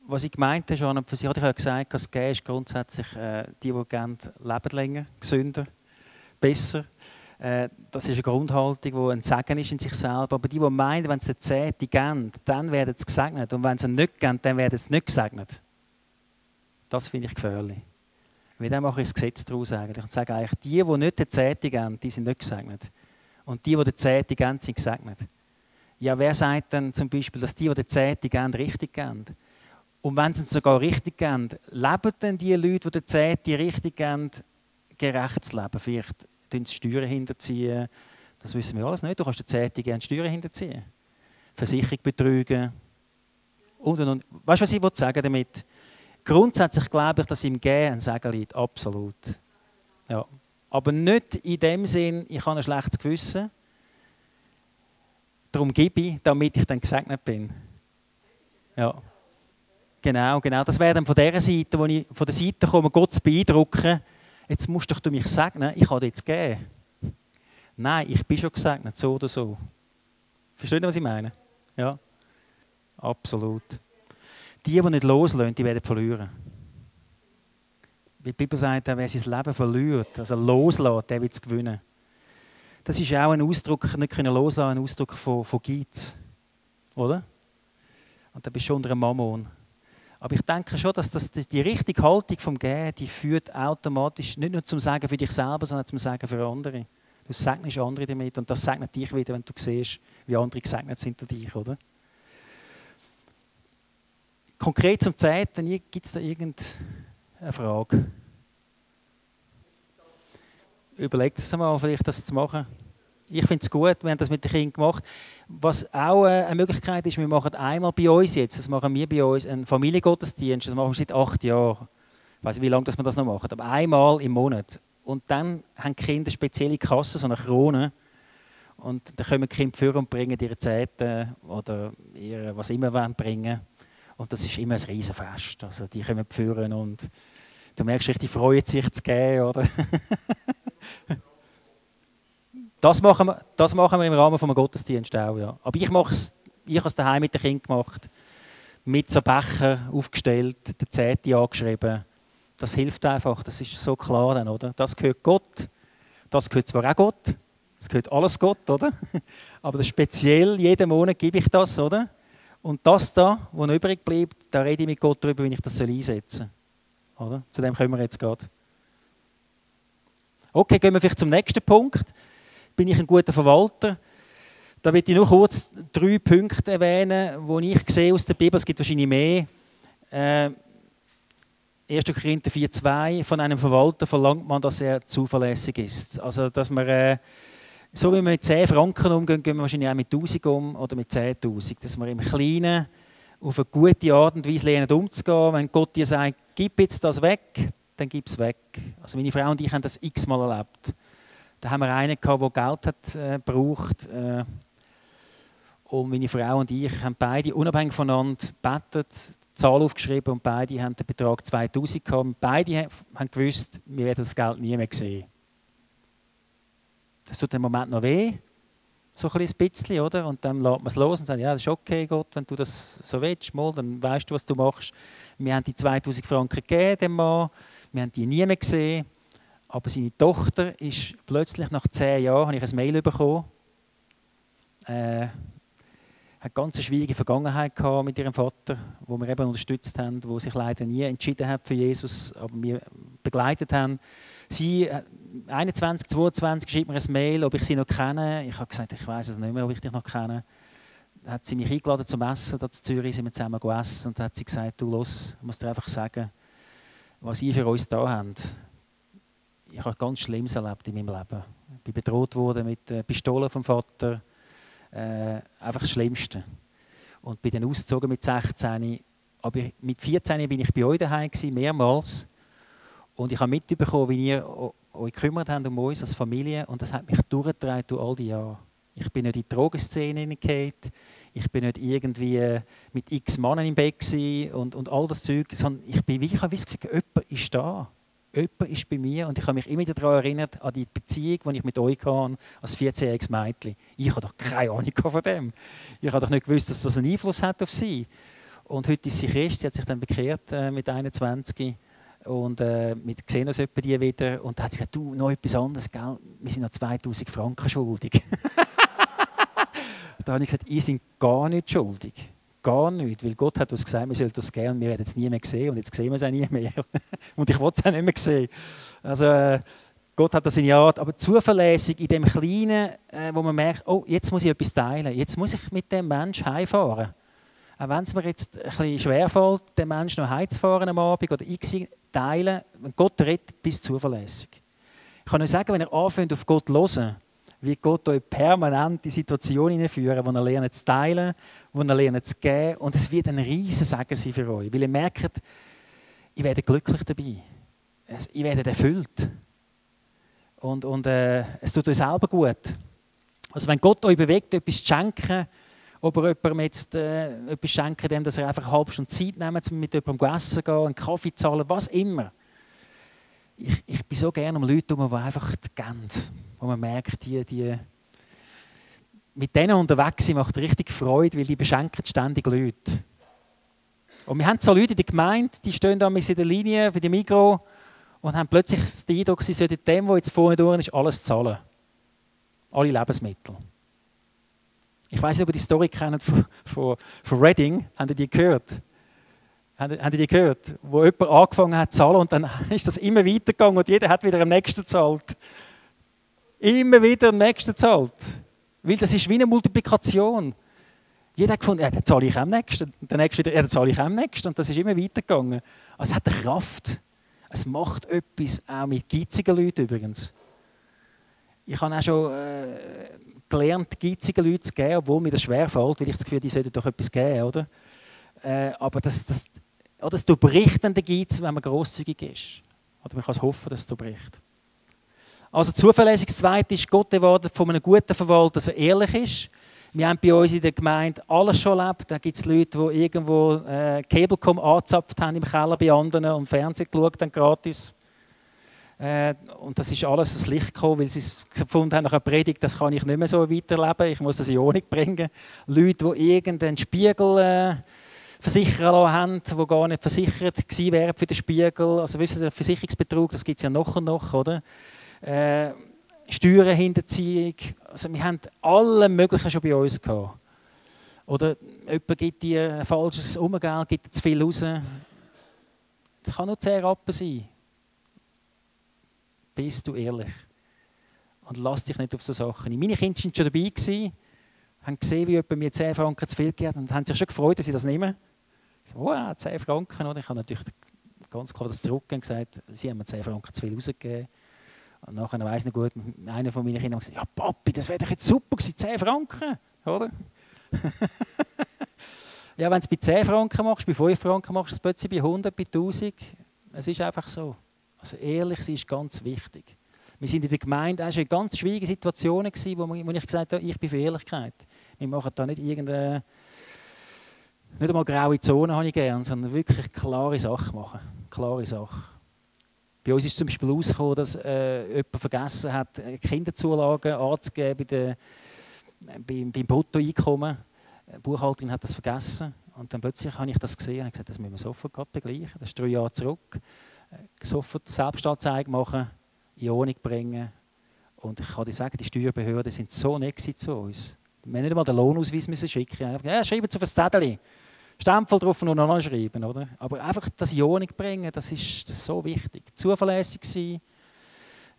Was ich gemeint habe, schon, für sie hatte ich ja gesagt, dass Gehen ist grundsätzlich äh, die, die gerne leben länger, gesünder, besser. Äh, das ist eine Grundhaltung, die ein Segen ist in sich selber. Aber die, die meinen, wenn sie Zehnte geben, dann werden sie gesegnet. Und wenn sie nicht geben, dann werden sie nicht gesegnet. Das finde ich gefährlich. Weil dann mache ich das Gesetz daraus eigentlich und sage eigentlich, die, die nicht die Zehnte geben, die sind nicht gesegnet. Und die, die die Zehnte geben, sind gesegnet. Ja, wer sagt denn zum Beispiel, dass die, die die Zehnte geben, richtig geben? Und wenn sie es sogar richtig geben, leben denn die Leute, die die Zehnte richtig geben, gerecht zu leben? Vielleicht die Steuern hinterziehen. Das wissen wir alles nicht. Du kannst der Zeitung gerne Steuern hinterziehen. Versicherung betrügen. Und, und, und. Weißt du, was ich sagen damit? Grundsätzlich glaube ich, dass im Gehen ein Segen liegt. Absolut. Ja. Aber nicht in dem Sinn, ich habe ein schlechtes Gewissen. Darum gebe ich, damit ich dann gesegnet bin. Ja. Genau, genau. Das wäre dann von der Seite, wo ich von der Seite komme, Gott zu beeindrucken jetzt musst du mich segnen, ich habe dir jetzt geben. Nein, ich bin schon gesegnet, so oder so. Versteht ihr, was ich meine? Ja, absolut. Die, die nicht loslassen, die werden verlieren. Wie die Bibel sagt, wer sein Leben verliert, also loslässt, der wird es gewinnen. Das ist auch ein Ausdruck, nicht können loslassen, ein Ausdruck von, von Geiz. Oder? Und da bist du unter einem Mammon. Aber ich denke schon, dass das, die richtige Haltung vom Gehen, die führt automatisch nicht nur zum Sagen für dich selber, sondern zum Sagen für andere. Du segnest andere damit und das segnet dich wieder, wenn du siehst, wie andere gesegnet sind durch dich, oder? Konkret zum Zeiten, gibt es da irgendeine Frage? Überlegt es mal, vielleicht das zu machen ich finde es gut, wir haben das mit den Kindern gemacht. Was auch äh, eine Möglichkeit ist, wir machen einmal bei uns jetzt, das machen wir bei uns, einen Familiengottesdienst, das machen wir seit acht Jahren. Ich weiß nicht, wie lange wir das noch machen, aber einmal im Monat. Und dann haben die Kinder spezielle Kassen, so eine Krone. Und dann kommen die Kinder führen und bringen ihre Zeiten oder ihre, was immer wollen bringen. Und das ist immer ein Riesenfest. Also die kommen führen und du merkst die freuen sich zu geben, oder? Das machen, wir, das machen wir im Rahmen des Gottesdienstes auch. Ja. Aber ich mache es, ich habe es daheim mit den Kindern gemacht. Mit so Becher aufgestellt, der Zehnte angeschrieben. Das hilft einfach, das ist so klar dann, oder? Das gehört Gott. Das gehört zwar auch Gott. Das gehört alles Gott, oder? Aber das speziell, jeden Monat gebe ich das, oder? Und das da, was noch übrig bleibt, da rede ich mit Gott darüber, wie ich das einsetzen soll. Oder? Zu dem kommen wir jetzt gerade. Okay, gehen wir vielleicht zum nächsten Punkt bin ich ein guter Verwalter? Da will ich nur kurz drei Punkte erwähnen, die ich sehe aus der Bibel. Es gibt wahrscheinlich mehr. Äh, 1. Korinther 4,2 von einem Verwalter verlangt man, dass er zuverlässig ist. Also, dass man, äh, so wie wir mit 10 Franken umgehen, gehen wir wahrscheinlich auch mit 1000 um oder mit 10.000. Dass wir im Kleinen auf eine gute Art und Weise lernen umzugehen. Wenn Gott dir sagt, gib jetzt das weg, dann gib es weg. Also meine Frau und ich haben das x-mal erlebt. Da haben wir einen der Geld hat, äh, braucht. Äh, und meine Frau und ich haben beide unabhängig voneinander die Zahl aufgeschrieben und beide haben den Betrag 2000 gehabt. Beide haben gewusst, wir werden das Geld nie mehr sehen. Das tut im Moment noch weh, so ein bisschen, oder? Und dann lässt man es los und sagt, ja, das ist okay, Gott, wenn du das so willst, mal, dann weißt du, was du machst. Wir haben die 2000 Franken gegeben, dem Mann. Wir haben die nie mehr gesehen. Aber seine Tochter ist plötzlich nach zehn Jahren, habe ich ein Mail bekommen, äh, hat ganz schwierige Vergangenheit gehabt mit ihrem Vater, wo wir eben unterstützt haben, wo sich leider nie entschieden hat für Jesus, aber wir begleitet haben. Sie, 21, äh, 22, schreibt mir ein Mail, ob ich sie noch kenne. Ich habe gesagt, ich weiß es nicht mehr, ob ich dich noch kenne. Dann hat sie mich eingeladen zum Essen, da in Zürich sind wir zusammen gegessen und hat sie gesagt, du los, ich muss dir einfach sagen, was ihr für uns da habt ich habe ganz Schlimmes erlebt in meinem Leben. Ich bin bedroht worden mit äh, Pistolen vom Vater. Äh, einfach das Schlimmste. Und bin dann ausgezogen mit 16. Aber mit 14 bin ich bei euch daheim gewesen, mehrmals. Und ich habe mitbekommen, wie ihr euch gekümmert habt um uns als Familie. Und das hat mich durchgetragen durch all die Jahre. Ich bin nicht in die Drogenszene hineingegangen. Ich bin nicht irgendwie äh, mit x Mannen im Bett und, und all das Zeug. Sondern ich bin wie, ich habe das Gefühl, jemand ist da jemand ist bei mir und ich habe mich immer daran erinnert, an die Beziehung, die ich mit euch hatte, als 14-jähriges Mädchen. Ich habe doch keine Ahnung von dem. Ich habe doch nicht gewusst, dass das einen Einfluss hat auf sie. Und heute ist sie Christ, sie hat sich dann bekehrt äh, mit 21 und äh, wir sehen uns etwa die wieder und da hat sie gesagt, du, noch etwas anderes, gell? wir sind noch 2000 Franken schuldig. da habe ich gesagt, ihr seid gar nicht schuldig. Gar nicht, weil Gott hat uns gesagt, wir sollten das gehen und wir werden es nie mehr sehen und jetzt sehen wir es auch nie mehr. und ich wollte es auch nicht mehr sehen. Also äh, Gott hat das in Art, aber zuverlässig in dem Kleinen, äh, wo man merkt, oh, jetzt muss ich etwas teilen, jetzt muss ich mit dem Menschen heimfahren. Auch wenn es mir jetzt ein bisschen schwerfällt, den Menschen noch heimzufahren am Abend oder ich teilen, wenn Gott redet, bis zuverlässig. Ich kann euch sagen, wenn ihr anfängt, auf Gott zu hören, wie Gott euch permanent in Situationen hineinführen, wo ihr lernt zu teilen, wo ihr lernt zu geben. Und es wird ein riesen Segen sein für euch. Weil ihr merkt, ich werde glücklich dabei. Ich werde erfüllt. Und, und äh, es tut euch selber gut. Also wenn Gott euch bewegt, etwas zu schenken, ob er jemandem jetzt äh, etwas schenken, dass er einfach eine halbe Stunde Zeit nimmt, um mit jemandem essen gehen, einen Kaffee zahlen, was immer. Ich, ich bin so gerne um Leute herum, die einfach geben wo man merkt, die, die mit denen unterwegs sind, macht richtig Freude, weil die beschenken ständig Leute. Und wir haben so Leute in der Gemeinde, die stehen da in der Linie für die Mikro und haben plötzlich den Eindruck, sie sollten dem, der jetzt vorne durch ist, alles zahlen. Alle Lebensmittel. Ich weiß nicht, ob ihr die Story kennt von, von, von Reading. Habt ihr die gehört? Habt ihr die gehört? Wo jemand angefangen hat zu zahlen und dann ist das immer weitergegangen und jeder hat wieder am nächsten gezahlt immer wieder den nächsten zahlt. Weil das ist wie eine Multiplikation. Jeder hat gefunden, ja, dann zahle ich am nächsten. Und der nächste wieder, ja, dann zahle ich am nächsten. Und das ist immer weitergegangen. Also es hat eine Kraft. Es macht etwas, auch mit geizigen Leuten übrigens. Ich habe auch schon äh, gelernt, geizigen Leuten zu geben, obwohl mir das schwerfällt, weil ich das Gefühl die sollten doch etwas geben, oder? Äh, aber das, das, oder das durchbricht den Geiz, wenn man grosszügig ist. Oder man kann es hoffen, dass es durchbricht. Also zuverlässig. Das Zweite ist, Gott erwartet von einem guten Verwalter, dass er ehrlich ist. Wir haben bei uns in der Gemeinde alles schon erlebt. Da gibt es Leute, die irgendwo äh, Cablecom angezapft haben im Keller bei anderen und Fernsehen geschaut haben, gratis. Äh, und das ist alles ans Licht gekommen, weil sie gefunden haben nach einer Predigt, das kann ich nicht mehr so weiterleben, ich muss das in Ordnung bringen. Leute, die irgendeinen Spiegel äh, versichern haben, die gar nicht versichert gewesen wären für den Spiegel. Also wissen Sie, Versicherungsbetrug, das gibt es ja noch und noch, oder? Äh, Steuerhinterziehung. Also wir haben alle möglichen schon bei uns gehabt. Oder jemand gibt dir ein falsches Umgeld, gibt dir zu viel raus. Das kann nur 10 Rappen sein. Bist du ehrlich? Und lass dich nicht auf so Sachen ein. Meine Kinder waren schon dabei, gewesen, haben gesehen, wie jemand mir 10 Franken zu viel gegeben und haben sich schon gefreut, dass sie das nehmen. So, wow, 10 Franken. Oder? Ich habe natürlich ganz klar das zurückgegeben und gesagt, sie haben mir 10 Franken zu viel rausgegeben. Und nachher weiss ich gut, einer von meinen Kindern hat gesagt, ja Papi, das wäre doch jetzt super gewesen, 10 Franken, oder? ja, wenn du es bei 10 Franken machst, bei 5 Franken machst du es plötzlich bei 100, bei 1000. Es ist einfach so. Also ehrlich sein ist ganz wichtig. Wir sind in der Gemeinde auch schon in ganz schwierigen Situationen wo ich gesagt habe, ich bin für Ehrlichkeit. Wir machen da nicht irgendeine, nicht einmal graue Zone habe ich gern, sondern wirklich klare Sachen machen. Klare Sachen. Bei uns ist zum Beispiel herausgekommen, dass äh, jemand vergessen hat, äh, Kinderzulagen anzugeben bei der, äh, beim, beim Bruttoeinkommen. Die Buchhalterin hat das vergessen. Und dann plötzlich habe ich das gesehen und gesagt, das müssen wir sofort begleichen. Das ist drei Jahre zurück. Äh, sofort Selbstanzeige machen. in Ordnung bringen. Und ich kann dir sagen, die Steuerbehörden sind so nett zu uns. Wir haben nicht einmal den Lohnausweis müssen schicken. Ja, schreiben Sie auf ein Zettel. Stempel drauf und noch schreiben. Oder? Aber einfach das Ordnung bringen, das ist, das ist so wichtig. Zuverlässig sein,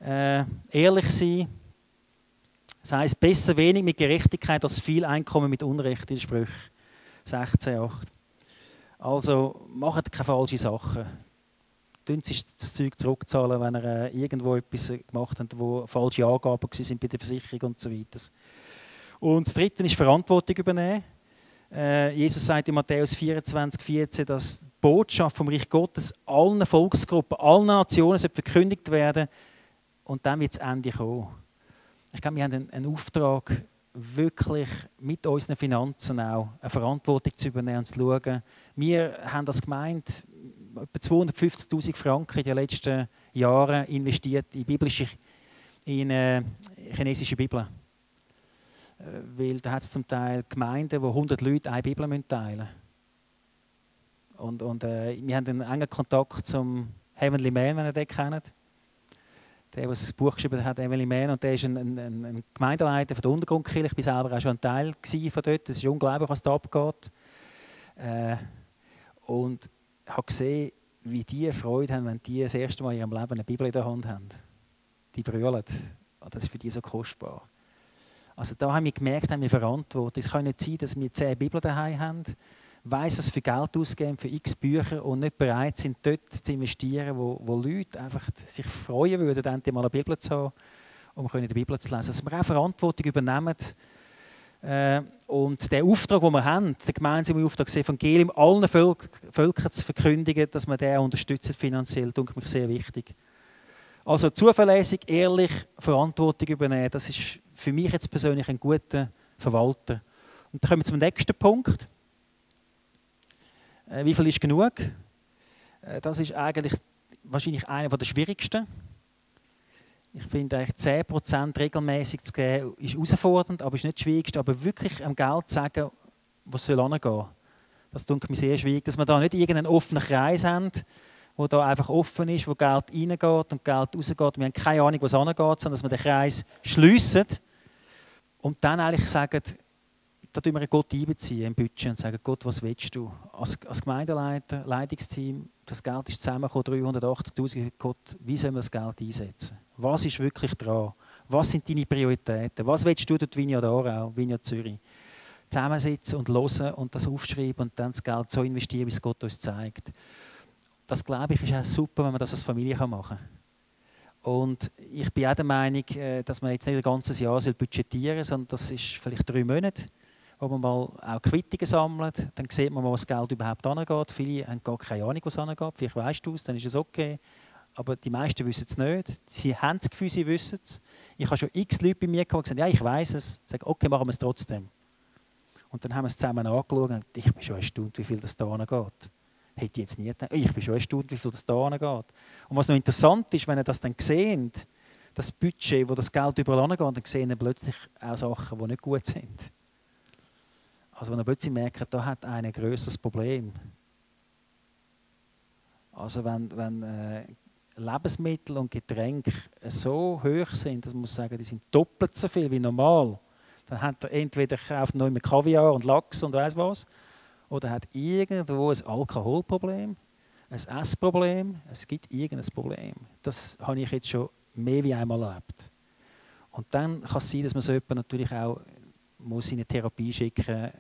äh, ehrlich sein. Das heisst, besser wenig mit Gerechtigkeit als viel Einkommen mit Unrecht in Sprüche 16,8. Also macht keine falschen Sachen. Tun Sie das Zeug zurückzahlen, wenn ihr äh, irgendwo etwas gemacht habt, wo falsche Angaben waren bei der Versicherung und so weiter. Und das Dritte ist Verantwortung übernehmen. Äh, Jesus sagt in Matthäus 24, 14, dass die Botschaft vom Reich Gottes allen Volksgruppen, allen Nationen verkündigt werden und dann wird das Ende kommen. Ich glaube, wir haben einen, einen Auftrag, wirklich mit unseren Finanzen auch eine Verantwortung zu übernehmen und zu schauen. Wir haben als Gemeinde etwa 250'000 Franken in den letzten Jahren investiert in biblische, in äh, chinesische Bibeln. Äh, weil da hat es zum Teil Gemeinden, wo 100 Leute eine Bibel teilen müssen. Und, und äh, wir haben einen engen Kontakt zum Heavenly Man, wenn ihr den kennt der, der das Buch geschrieben hat, Emily Mann, und der ist ein, ein, ein Gemeindeleiter von der Untergrundkirche. Ich war selber auch schon ein Teil von dort. Es ist unglaublich, was da abgeht. Äh, und habe gesehen, wie die Freude haben, wenn die das erste Mal in ihrem Leben eine Bibel in der Hand haben. Die brüllen. Oh, das ist für die so kostbar. Also da haben wir gemerkt, haben wir Verantwortung. Es kann nicht sein, dass wir zehn Bibeln daheim haben weiss, was für Geld ausgeben für x Bücher und nicht bereit sind, dort zu investieren, wo, wo Leute einfach sich freuen würden, endlich mal eine Bibel zu haben, um die Bibel zu lesen. Dass wir auch Verantwortung übernehmen äh, und der Auftrag, den wir haben, der gemeinsame Auftrag, das Evangelium allen Völk Völkern zu verkündigen, dass wir den unterstützen finanziell, denke ich sehr wichtig. Also zuverlässig, ehrlich Verantwortung übernehmen, das ist für mich jetzt persönlich ein guter Verwalter. Und dann kommen wir zum nächsten Punkt. Äh, wie viel ist genug? Äh, das ist eigentlich wahrscheinlich einer der schwierigsten. Ich finde eigentlich 10% regelmäßig zu geben, ist herausfordernd, aber ist nicht das Schwierigste. Aber wirklich am Geld zu sagen, was soll angehen. Das tut mir sehr schwierig, dass wir da nicht irgendeinen offenen Kreis haben, wo da einfach offen ist, wo Geld reingeht und Geld rausgeht. Wir haben keine Ahnung, was angeht, sondern dass wir den Kreis schliessen und dann eigentlich sagen, da tun wir Gott einbeziehen im Budget und sagen, Gott, was willst du? Als, als Gemeindeleiter, Leitungsteam, das Geld ist zusammengekommen, 380'000, Gott, wie sollen wir das Geld einsetzen? Was ist wirklich dran? Was sind deine Prioritäten? Was willst du dort Vineyard Aarau, Vineyard Zürich? Zusammensitzen und hören und das aufschreiben und dann das Geld so investieren, wie es Gott uns zeigt. Das, glaube ich, ist auch super, wenn man das als Familie machen kann. Und ich bin auch der Meinung, äh, dass man jetzt nicht ein ganzes Jahr budgetieren soll, sondern das ist vielleicht drei Monate wo man mal auch Quittungen sammelt, dann sieht man was das Geld überhaupt angeht. Viele haben gar keine Ahnung, was angeht. Vielleicht weißt du es, dann ist es okay. Aber die meisten wissen es nicht. Sie haben das Gefühl, sie wissen es. Ich habe schon x Leute bei mir gehabt, die gesagt ja, ich weiß es. Ich sage, okay, machen wir es trotzdem. Und dann haben wir es zusammen angeschaut und ich bin schon erstaunt, wie viel das da angeht. Hätte ich jetzt nie gedacht. Ich bin schon erstaunt, wie viel das da angeht. Und was noch interessant ist, wenn ihr das dann seht, das Budget, wo das Geld überall angeht, dann sehen ihr plötzlich auch Sachen, die nicht gut sind. Also wenn er plötzlich merkt, da hat ein größeres Problem. Also wenn, wenn äh, Lebensmittel und Getränke so hoch sind, dass man muss sagen, die sind doppelt so viel wie normal, dann hat er entweder kauft noch mehr Kaviar und Lachs und weiß was, oder hat irgendwo ein Alkoholproblem, ein Essproblem, es gibt irgendein Problem. Das habe ich jetzt schon mehr wie einmal erlebt. Und dann kann es sein, dass man so jemanden natürlich auch muss in eine Therapie schicken,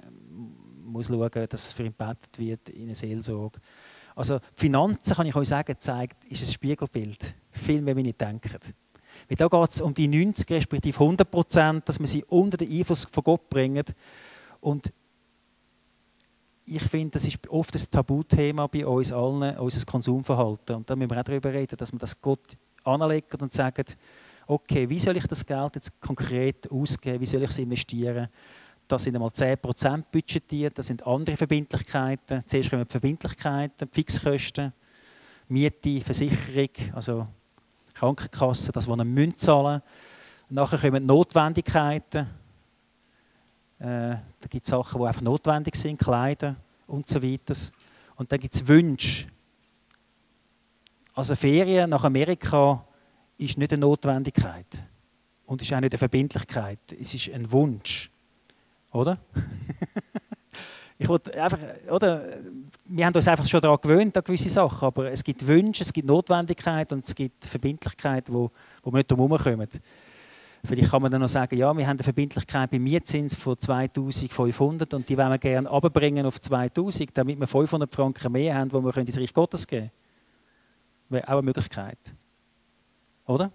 muss schauen, dass es für ihn gebetet wird, in eine Seelsorge. Also Finanzen, kann ich euch sagen, zeigt, ist ein Spiegelbild. Viel mehr, wie ihr denkt. Weil da geht es um die 90 respektive 100 Prozent, dass wir sie unter den Einfluss von Gott bringen. Und ich finde, das ist oft ein Tabuthema bei uns allen, unser Konsumverhalten. Und da müssen wir auch darüber reden, dass wir das Gott anlegen und sagen, okay, wie soll ich das Geld jetzt konkret ausgeben, wie soll ich es investieren? Das sind einmal 10% budgetiert, das sind andere Verbindlichkeiten. Zuerst kommen die Verbindlichkeiten, die Fixkosten, Miete, Versicherung, also Krankenkasse, das, was man müssen zahlen Nachher kommen die Notwendigkeiten. Äh, da gibt es Sachen, die einfach notwendig sind, Kleider und so weiter. Und dann gibt es Wünsche. Also Ferien nach Amerika ist nicht eine Notwendigkeit und ist auch nicht eine Verbindlichkeit. Es ist ein Wunsch. Oder? ich einfach, oder? Wir haben uns einfach schon daran gewöhnt, an gewisse Sachen, aber es gibt Wünsche, es gibt Notwendigkeit und es gibt Verbindlichkeit, wo, wo wir nicht drum kommen. Vielleicht kann man dann noch sagen, ja, wir haben eine Verbindlichkeit beim Mietzins von 2500 und die wollen wir gerne abbringen auf 2000, damit wir 500 Franken mehr haben, die wir ins Reich Gottes geben können. Wäre auch eine Möglichkeit. Oder?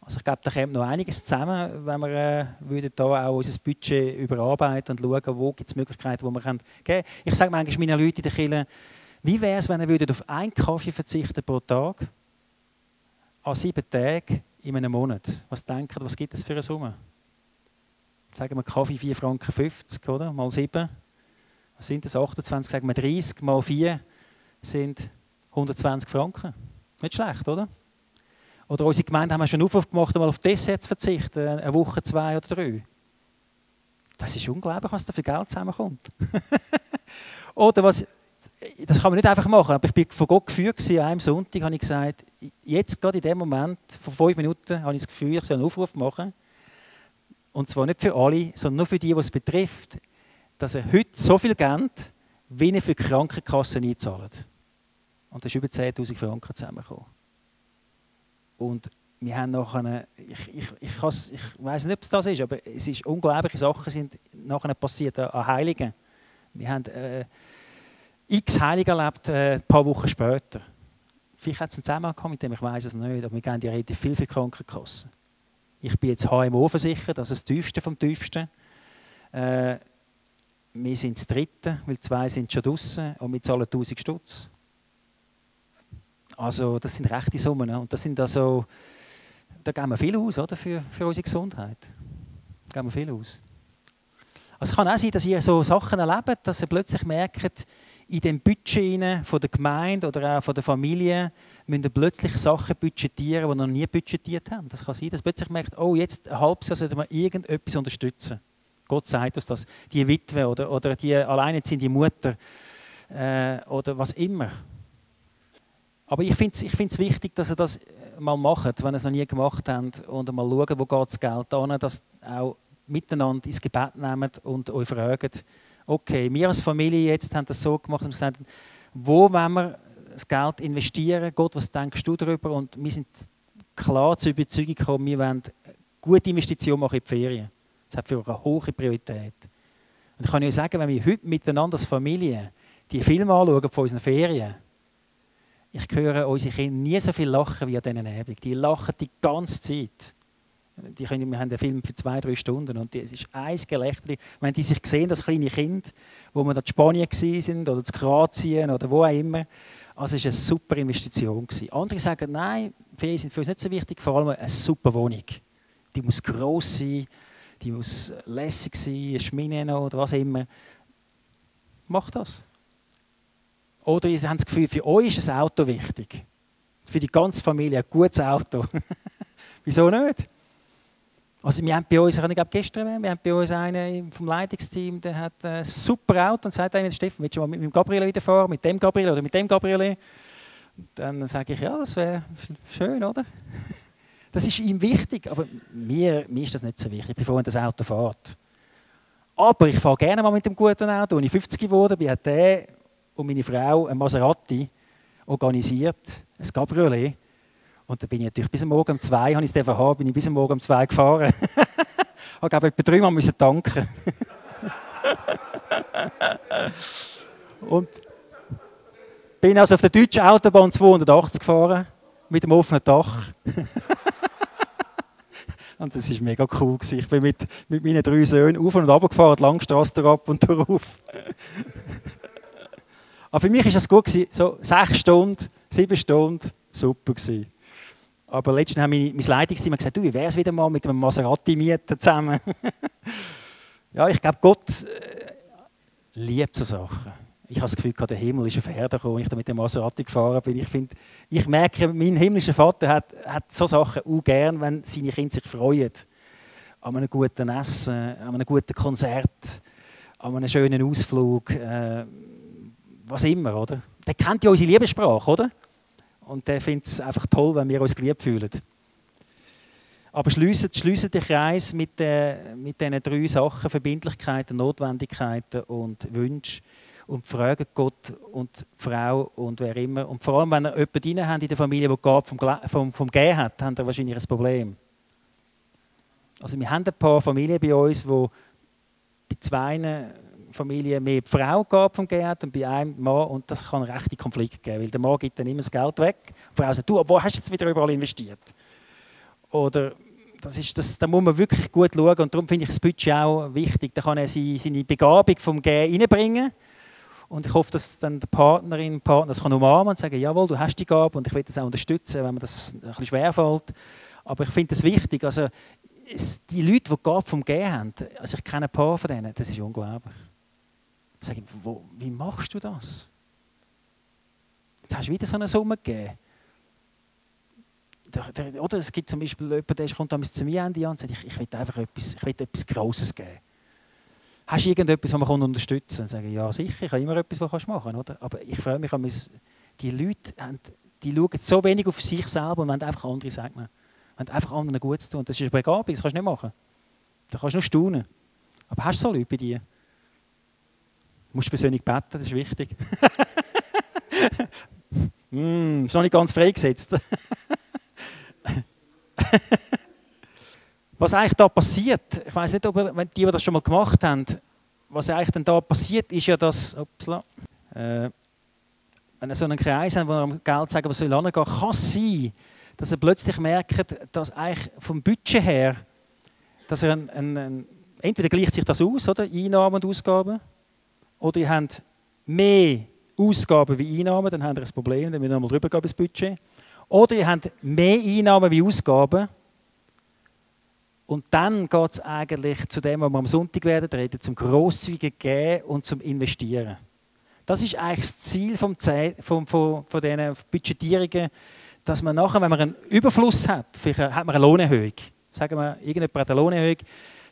Also ich glaube, da kommt noch einiges zusammen, wenn wir äh, würden da auch unser Budget überarbeiten und schauen, wo gibt es Möglichkeiten, wo wir geben können. Ich sage manchmal meinen Leuten in der Kirche, wie wäre es, wenn ihr auf einen Kaffee verzichten pro Tag an sieben Tagen in einem Monat? Was denkt ihr, was gibt es für eine Summe? Sagen wir Kaffee 4,50 Franken, oder? Mal 7. Was sind das? 28, sagen wir 30 mal 4 sind 120 Franken. Nicht schlecht, oder? Oder unsere Gemeinde haben wir schon Aufruf gemacht, mal auf Desserts zu verzichten, eine Woche, zwei oder drei. Das ist unglaublich, was da für Geld zusammenkommt. oder was, das kann man nicht einfach machen. Aber ich bin von Gott geführt an einem Sonntag, habe ich gesagt, jetzt gerade in dem Moment, vor fünf Minuten, habe ich das Gefühl, ich soll einen Aufruf machen. Und zwar nicht für alle, sondern nur für die, die es betrifft, dass er heute so viel Geld, wie er für die Krankenkassen einzahlt. Und da ist über 10'000 Franken zusammengekommen. Und wir haben nachher, ich, ich, ich, ich weiß nicht, ob es das ist, aber es ist unglaubliche Sachen sind nachher passiert an Heiligen. Wir haben äh, x Heilige erlebt, äh, ein paar Wochen später. Vielleicht hat es einen Zusammenhang mit dem, ich weiß es nicht, aber wir gehen die Rede viel für Krankenkassen. Ich bin jetzt HMO versichert, ist das Tiefste vom Tiefsten. Äh, wir sind das Dritte, weil zwei sind schon draußen und wir zahlen 1000 Stutz. Also das sind rechte Summen. Ne? Und das sind also, da geben wir viel aus oder, für, für unsere Gesundheit. Da geben wir viel aus. Also es kann auch sein, dass ihr so Sachen erlebt, dass ihr plötzlich merkt, in dem Budget von der Gemeinde oder auch von der Familie müsst ihr plötzlich Sachen budgetieren, die noch nie budgetiert haben. Das kann sein, dass plötzlich merkt, oh, jetzt ein halbes Jahr sollten wir irgendetwas unterstützen. Gott sagt uns das. Die Witwe oder, oder die alleinerziehende Mutter äh, oder was immer. Aber ich finde es ich wichtig, dass ihr das mal macht, wenn ihr es noch nie gemacht habt, und mal schaut, wo geht das Geld an, dass auch miteinander ins Gebet nehmt und euch fragt, okay, wir als Familie jetzt haben das so gemacht und gesagt, wo wollen wir das Geld investieren? Gott, was denkst du darüber? Und wir sind klar zur Überzeugung gekommen, wir wollen gute Investitionen machen in die Ferien. Das hat für uns eine hohe Priorität. Und ich kann euch sagen, wenn wir heute miteinander als Familie die Filme anschauen von unseren Ferien, ich höre unsere Kinder nie so viel lachen wie an diesen Abend. Die lachen die ganze Zeit. Die können, wir haben den Film für zwei, drei Stunden und es ist ein Gelächter. Wenn die sich sehen, das kleine Kind, wo wir in Spanien sind oder in Kroatien oder wo auch immer, also es eine super Investition. Andere sagen, nein, Ferien sind für uns nicht so wichtig, vor allem eine super Wohnung. Die muss gross sein, die muss lässig sein, Schmine oder was immer. Mach das. Oder ihr habt das Gefühl, für euch ist ein Auto wichtig. Für die ganze Familie ein gutes Auto. Wieso nicht? Also wir haben bei uns, ich habe gestern wir haben bei uns einen vom Leitungsteam, der hat ein super Auto und sagt einem, Steffen, willst du mal mit dem Gabriele wieder fahren, mit dem Gabriele oder mit dem Gabriele? dann sage ich, ja, das wäre schön, oder? Das ist ihm wichtig, aber mir, mir ist das nicht so wichtig, bevor das Auto fährt. Aber ich fahre gerne mal mit dem guten Auto. Als ich 50 geworden bin, hat der und meine Frau ein Maserati organisiert, ein Cabriolet. Und da bin ich natürlich bis Morgen um zwei, habe ich es haben, bin ich bis Morgen um zwei gefahren. ich glaube, etwa dreimal müssen tanken. und bin also auf der deutschen Autobahn 280 gefahren, mit dem offenen Dach. und das war mega cool. Ich bin mit, mit meinen drei Söhnen auf und ab gefahren, die Langstrasse ab und darauf. Aber für mich war es gut, gewesen, so sechs Stunden, sieben Stunden, super gewesen. Aber letztens haben mein, mein Leitungsteam gesagt, du, wie wäre es wieder mal mit einem Maserati mieten zusammen? ja, ich glaube, Gott äh, liebt so Sachen. Ich habe das Gefühl, der Himmel ist auf Erde gekommen, als ich da mit dem Maserati gefahren bin. Ich, find, ich merke, mein himmlischer Vater hat, hat so Sachen auch gern, wenn seine Kinder sich freuen. An einem guten Essen, an einem guten Konzert, an einem schönen Ausflug. Äh, was immer, oder? Der kennt ja unsere Liebessprache, oder? Und der findet es einfach toll, wenn wir uns geliebt fühlen. Aber schliessen, schliessen den Kreis mit, äh, mit diesen drei Sachen, Verbindlichkeiten, Notwendigkeiten und Wünsche und fragen Gott und die Frau und wer immer. Und vor allem, wenn ihr jemanden in der Familie, der Gabe vom, vom, vom Gehen hat, habt ihr wahrscheinlich ein Problem. Also wir haben ein paar Familien bei uns, wo bei zwei Familien mehr die Frau Gabe vom hat und bei einem Mann. Und das kann rechte Konflikte geben, weil der Mann gibt dann immer das Geld weg. Die Frau sagt, du, wo hast du jetzt wieder überall investiert? Oder das ist, das, da muss man wirklich gut schauen und darum finde ich das Budget auch wichtig. Da kann er seine Begabung vom Gehen reinbringen und ich hoffe, dass dann die Partnerin, Partner das kann umarmen und sagen, jawohl, du hast die Gabe und ich will das auch unterstützen, wenn mir das ein bisschen schwerfällt. Aber ich finde das wichtig. Also, die Leute, die die Gabe vom Gehen haben, also ich kenne ein paar von denen, das ist unglaublich. Ich sage, wo, wie machst du das? Jetzt hast du wieder so eine Summe gegeben. Oder es gibt zum Beispiel jemanden, der kommt zu mir an und sagt, ich, ich will einfach etwas, ich will etwas Grosses geben. Hast du irgendetwas, was man unterstützen kann? Sagen, ja, sicher, ich habe immer etwas, was du machen kannst. Oder? Aber ich freue mich, die Leute haben, die schauen so wenig auf sich selber und wollen einfach andere segnen. Wollen einfach anderen Gutes tun. Das ist eine Begabung, das kannst du nicht machen. Da kannst du nur staunen. Aber hast du so Leute bei dir? Du musst persönlich beten, das ist wichtig. mm, ist noch nicht ganz freigesetzt. was eigentlich da passiert, ich weiß nicht, ob wenn die, die das schon mal gemacht haben, was eigentlich dann da passiert, ist ja, dass, upsla, äh, wenn ihr so einen Kreis habt, wo ihr Geld sagen, was soll angehen, kann es sein, dass ihr plötzlich merkt, dass eigentlich vom Budget her, dass ihr ein, ein, ein, entweder gleicht sich das aus, oder? Einnahmen und Ausgaben, oder ihr habt mehr Ausgaben wie Einnahmen, dann habt ihr ein Problem, dann müsst ihr nochmal drüber gehen, das Budget. Oder ihr habt mehr Einnahmen wie Ausgaben. Und dann geht es eigentlich zu dem, was wir am Sonntag werden reden, zum grosszügigen Geben und zum Investieren. Das ist eigentlich das Ziel vom Ze von, von, von diesen Budgetierungen, dass man nachher, wenn man einen Überfluss hat, vielleicht hat man eine Lohnerhöhung, sagen wir, irgendjemand hat eine Lohnerhöhung,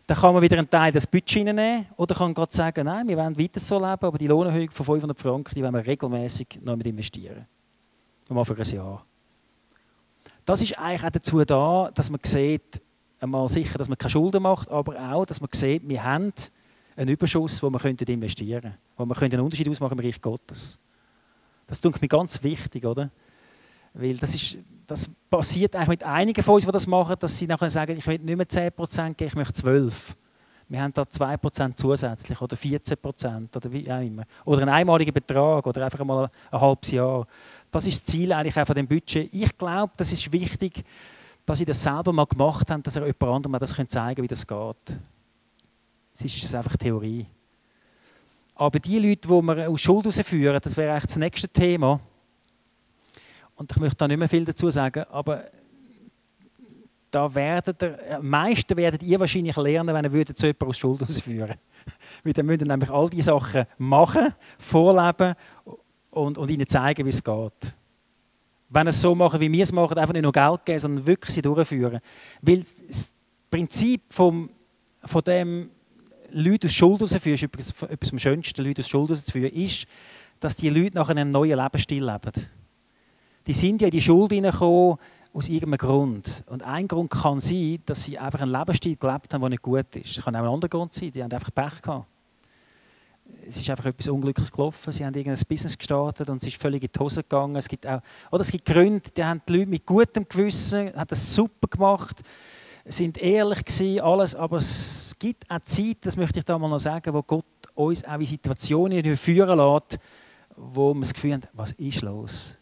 dann kann man wieder einen Teil des Budgets nehmen oder kann gerade sagen, nein, wir wollen weiter so leben, aber die Lohnerhöhung von 500 Franken, die wollen wir regelmäßig noch mit investieren. Nochmal für ein Jahr. Das ist eigentlich auch dazu da, dass man sieht, einmal sicher, dass man keine Schulden macht, aber auch, dass man sieht, wir haben einen Überschuss, den wir investieren könnten, wo wir einen Unterschied ausmachen im Reich Gottes. Das ist mir ganz wichtig, oder? Weil das, ist, das passiert eigentlich mit einigen von uns, die das machen, dass sie nachher sagen, ich will nicht mehr 10% geben, ich möchte 12%. Wir haben da 2% zusätzlich oder 14% oder wie auch immer. Oder einen einmaligen Betrag oder einfach mal ein halbes Jahr. Das ist das Ziel eigentlich auch von dem Budget. Ich glaube, das ist wichtig, dass sie das selber mal gemacht haben, dass er jemand anderem das zeigen kann, wie das geht. Es ist einfach Theorie. Aber die Leute, die wir aus Schuld herausführen, das wäre eigentlich das nächste Thema. Und ich möchte da nicht mehr viel dazu sagen, aber da werdet ihr, am meisten werdet ihr wahrscheinlich lernen, wenn ihr zu jemandem aus Schuld ausführen Weil dann müsst ihr nämlich all diese Sachen machen, vorleben und, und ihnen zeigen, wie es geht. Wenn es so machen, wie wir es machen, einfach nicht nur Geld geben, sondern wirklich sie durchführen. Weil das Prinzip vom, von dem, Leute aus Schuld rauszuführen, ist etwas, etwas am schönsten, Leute aus Schuld rauszuführen, ist, dass die Leute nach einem neuen Lebensstil leben. Die sind ja in die Schuld hineingekommen, aus irgendeinem Grund. Und ein Grund kann sein, dass sie einfach einen Lebensstil gelebt haben, der nicht gut ist. Es kann auch ein anderer Grund sein, die haben einfach Pech gehabt. Es ist einfach etwas unglücklich gelaufen. Sie haben irgendein Business gestartet und es ist völlig in die Hose gegangen. Es gibt auch, oder es gibt Gründe, die haben die Leute mit gutem Gewissen, haben das super gemacht, sind ehrlich gewesen, alles, aber es gibt auch Zeit, das möchte ich da mal noch sagen, wo Gott uns auch in Situationen führen lässt, wo man das Gefühl hat, was ist los?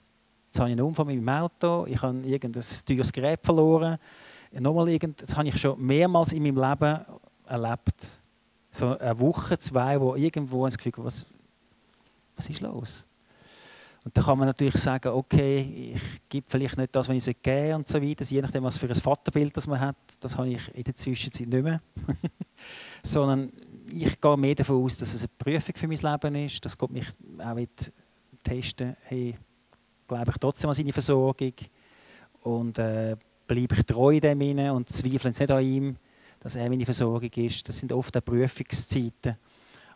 Jetzt habe ich einen Unfall mit meinem Auto, ich habe irgendein teures Gerät verloren. Nochmal irgend, das habe ich schon mehrmals in meinem Leben erlebt. So eine Woche, zwei, wo irgendwo das Gefühl was, was ist los? Und da kann man natürlich sagen, okay, ich gebe vielleicht nicht das, was ich geben sollte und so weiter, je nachdem, was für ein Vaterbild das man hat, das habe ich in der Zwischenzeit nicht mehr. Sondern ich gehe mehr davon aus, dass es eine Prüfung für mein Leben ist, dass Gott mich auch testen hey, glaube ich trotzdem an seine Versorgung und äh, bleibe ich treu dem und zweifle nicht an ihm, dass er meine Versorgung ist. Das sind oft auch Prüfungszeiten.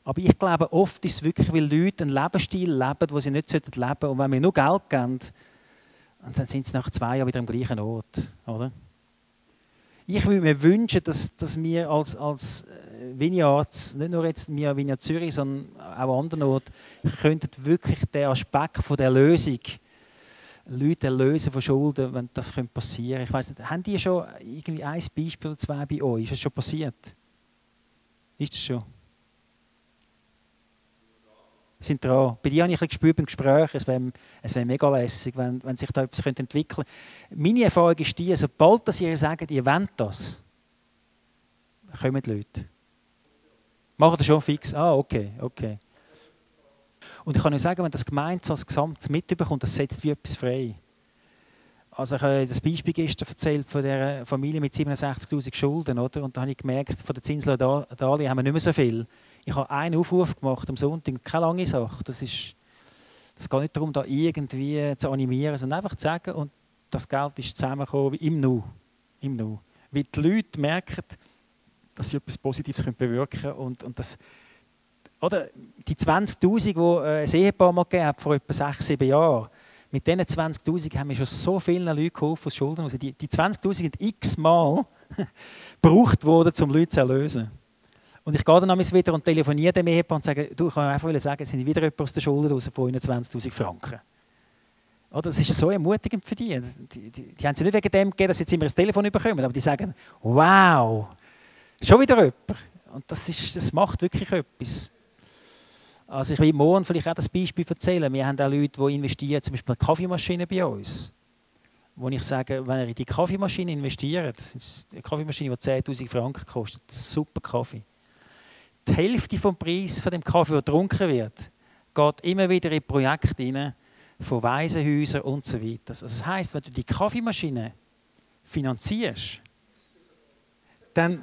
Aber ich glaube, oft ist es wirklich, weil Leute einen Lebensstil leben, den sie nicht leben sollten. Und wenn wir nur Geld geben, dann sind sie nach zwei Jahren wieder am gleichen Ort. Oder? Ich würde mir wünschen, dass, dass wir als, als äh, Vineyards, nicht nur jetzt wir Vineyard Zürich, sondern auch an anderen Orten, könnten wirklich den Aspekt von der Lösung, Leute lösen von Schulden, wenn das passieren könnte. Ich weiß nicht, haben die schon irgendwie ein Beispiel oder zwei bei euch? Ist das schon passiert? Ist das schon? sind dran. Bei dir habe ich ein gespürt beim Gespräch, es wäre, es wäre mega lässig, wenn, wenn sich da etwas entwickeln könnte. Meine Erfahrung ist die, sobald dass ihr sagt, ihr wollt das, kommen die Leute. Machen das schon fix? Ah, okay, okay. Und ich kann nur sagen, wenn das Gemeinde als Gesamtes mitbekommt, das setzt wie etwas frei. Also ich habe das Beispiel gestern erzählt von der Familie mit 67'000 Schulden, oder? Und da habe ich gemerkt, von der Zinsler Darlehen haben wir nicht mehr so viel. Ich habe einen Aufruf gemacht am Sonntag, keine lange Sache. Das, ist, das geht nicht darum, da irgendwie zu animieren, sondern einfach zu sagen, und das Geld ist zusammengekommen im Nu. Im Nu. Weil die Leute merken, dass sie etwas Positives bewirken können. Und, und das, oder die 20'000, die äh, ein Ehepaar mal gegeben hat, vor etwa sechs, sieben Jahren, mit diesen 20'000 haben wir schon so vielen Leuten geholfen aus Schulden. Also die, die 20'000 sind x-mal gebraucht worden, um Leute zu erlösen. Und ich gehe dann wieder und telefoniere dem Ehepaar und sage, du, ich kann einfach sagen, es sind wieder jemand aus der Schulden raus von 21'000 Franken. Oder, das ist so ermutigend für die. Die, die, die haben sie nicht wegen dem gegeben, dass sie jetzt immer ein Telefon bekommen, aber die sagen, wow, schon wieder jemand. Und das, ist, das macht wirklich etwas. Also ich will morgen vielleicht auch das Beispiel erzählen. Wir haben auch Leute, die investieren, zum Beispiel eine Kaffeemaschine bei uns. Wo ich sage, wenn ihr in die Kaffeemaschine investiert, das eine Kaffeemaschine, die 10'000 Franken kostet, das ist super Kaffee die Hälfte vom Preis von dem Kaffee, der getrunken wird, geht immer wieder in Projekte hinein, von Waisenhäusern und so weiter. Also das heißt, wenn du die Kaffeemaschine finanzierst, dann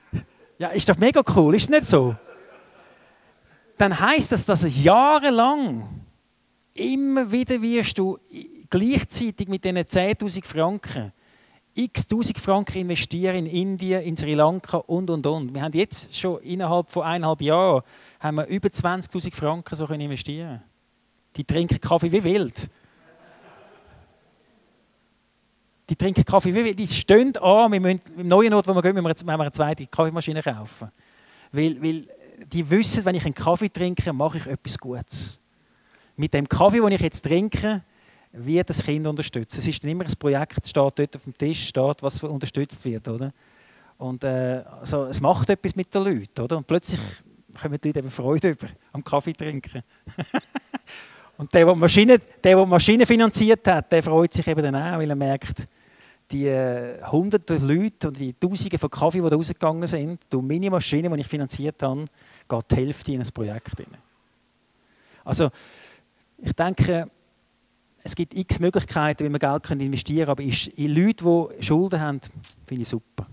ja, ist doch mega cool, ist nicht so? Dann heißt das, dass jahrelang immer wieder wirst du gleichzeitig mit diesen 10.000 Franken x tausend Franken investieren in Indien, in Sri Lanka und und und. Wir haben jetzt schon innerhalb von eineinhalb Jahren haben wir über 20.000 Franken so können investieren. Die trinken Kaffee wie wild. Die trinken Kaffee wie wild. Die stehen an. Wir müssen, Im neuen Ort, wo wir gehen, müssen wir eine zweite Kaffeemaschine kaufen. Weil, weil die wissen, wenn ich einen Kaffee trinke, mache ich etwas Gutes. Mit dem Kaffee, den ich jetzt trinke, wie das Kind unterstützt. Es ist immer ein Projekt, steht dort auf dem Tisch, steht, was unterstützt wird, oder? Und äh, also, es macht etwas mit den Leuten, oder? Und plötzlich kommen die Leute eben Freude über am Kaffee trinken. und der, der die Maschine, der, der Maschine finanziert hat, der freut sich eben dann auch, weil er merkt, die hunderte Leute und die Tausende von Kaffee, die da rausgegangen sind, durch meine Maschine, die ich finanziert habe, geht die Hälfte in ein Projekt rein. Also, ich denke, es gibt x Möglichkeiten, wie man Geld investieren kann, aber in Leute, die Schulden haben, finde ich super.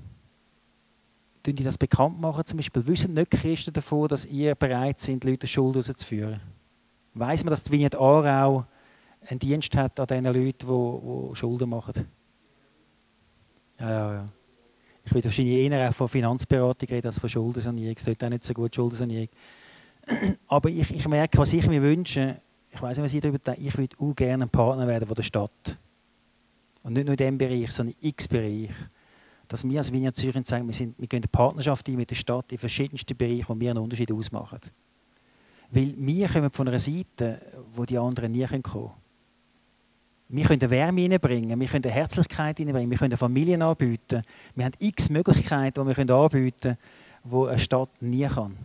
Tun die das bekannt machen zum Beispiel? Wissen nicht Christen davon, dass ihr bereit seid, Leute Schulden rauszuführen? Weiß man, dass die Vignette Aarau einen Dienst hat an diesen Leuten, die Schulden machen? Ja, ja. Ich würde wahrscheinlich eher auch von Finanzberatung reden als von Schuldensanierung. Es sollte auch nicht so gut Schuldensanierung. Aber ich, ich merke, was ich mir wünsche, ich weiß nicht, was ich darüber denke, ich würde auch gerne ein Partner werden von der Stadt. Und nicht nur in diesem Bereich, sondern in x-Bereich. Dass wir als Vineyard Zürich sagen, wir, sind, wir gehen eine Partnerschaft ein mit der Stadt in verschiedensten Bereichen, wo wir einen Unterschied ausmachen. Weil wir kommen von einer Seite, wo die anderen nie kommen können. Wir können Wärme hineinbringen, wir können Herzlichkeit hineinbringen, wir können Familien anbieten. Wir haben x Möglichkeiten, die wir anbieten können, die eine Stadt nie kann.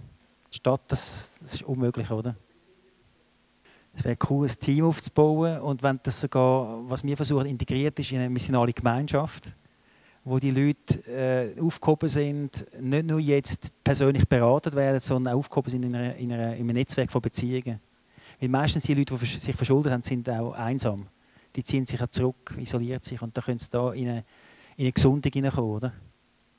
Die Stadt, das, das ist unmöglich, oder? Es wäre cool, ein Team aufzubauen und wenn das sogar, was wir versuchen, integriert ist in eine missionale Gemeinschaft, wo die Leute äh, aufgehoben sind, nicht nur jetzt persönlich beraten werden, sondern auch aufgehoben sind in, einer, in, einer, in einem Netzwerk von Beziehungen. Weil meistens die Leute, die sich verschuldet haben, sind auch einsam. Die ziehen sich auch zurück, isoliert sich und da können sie da in eine, in eine Gesundung hineinkommen, oder?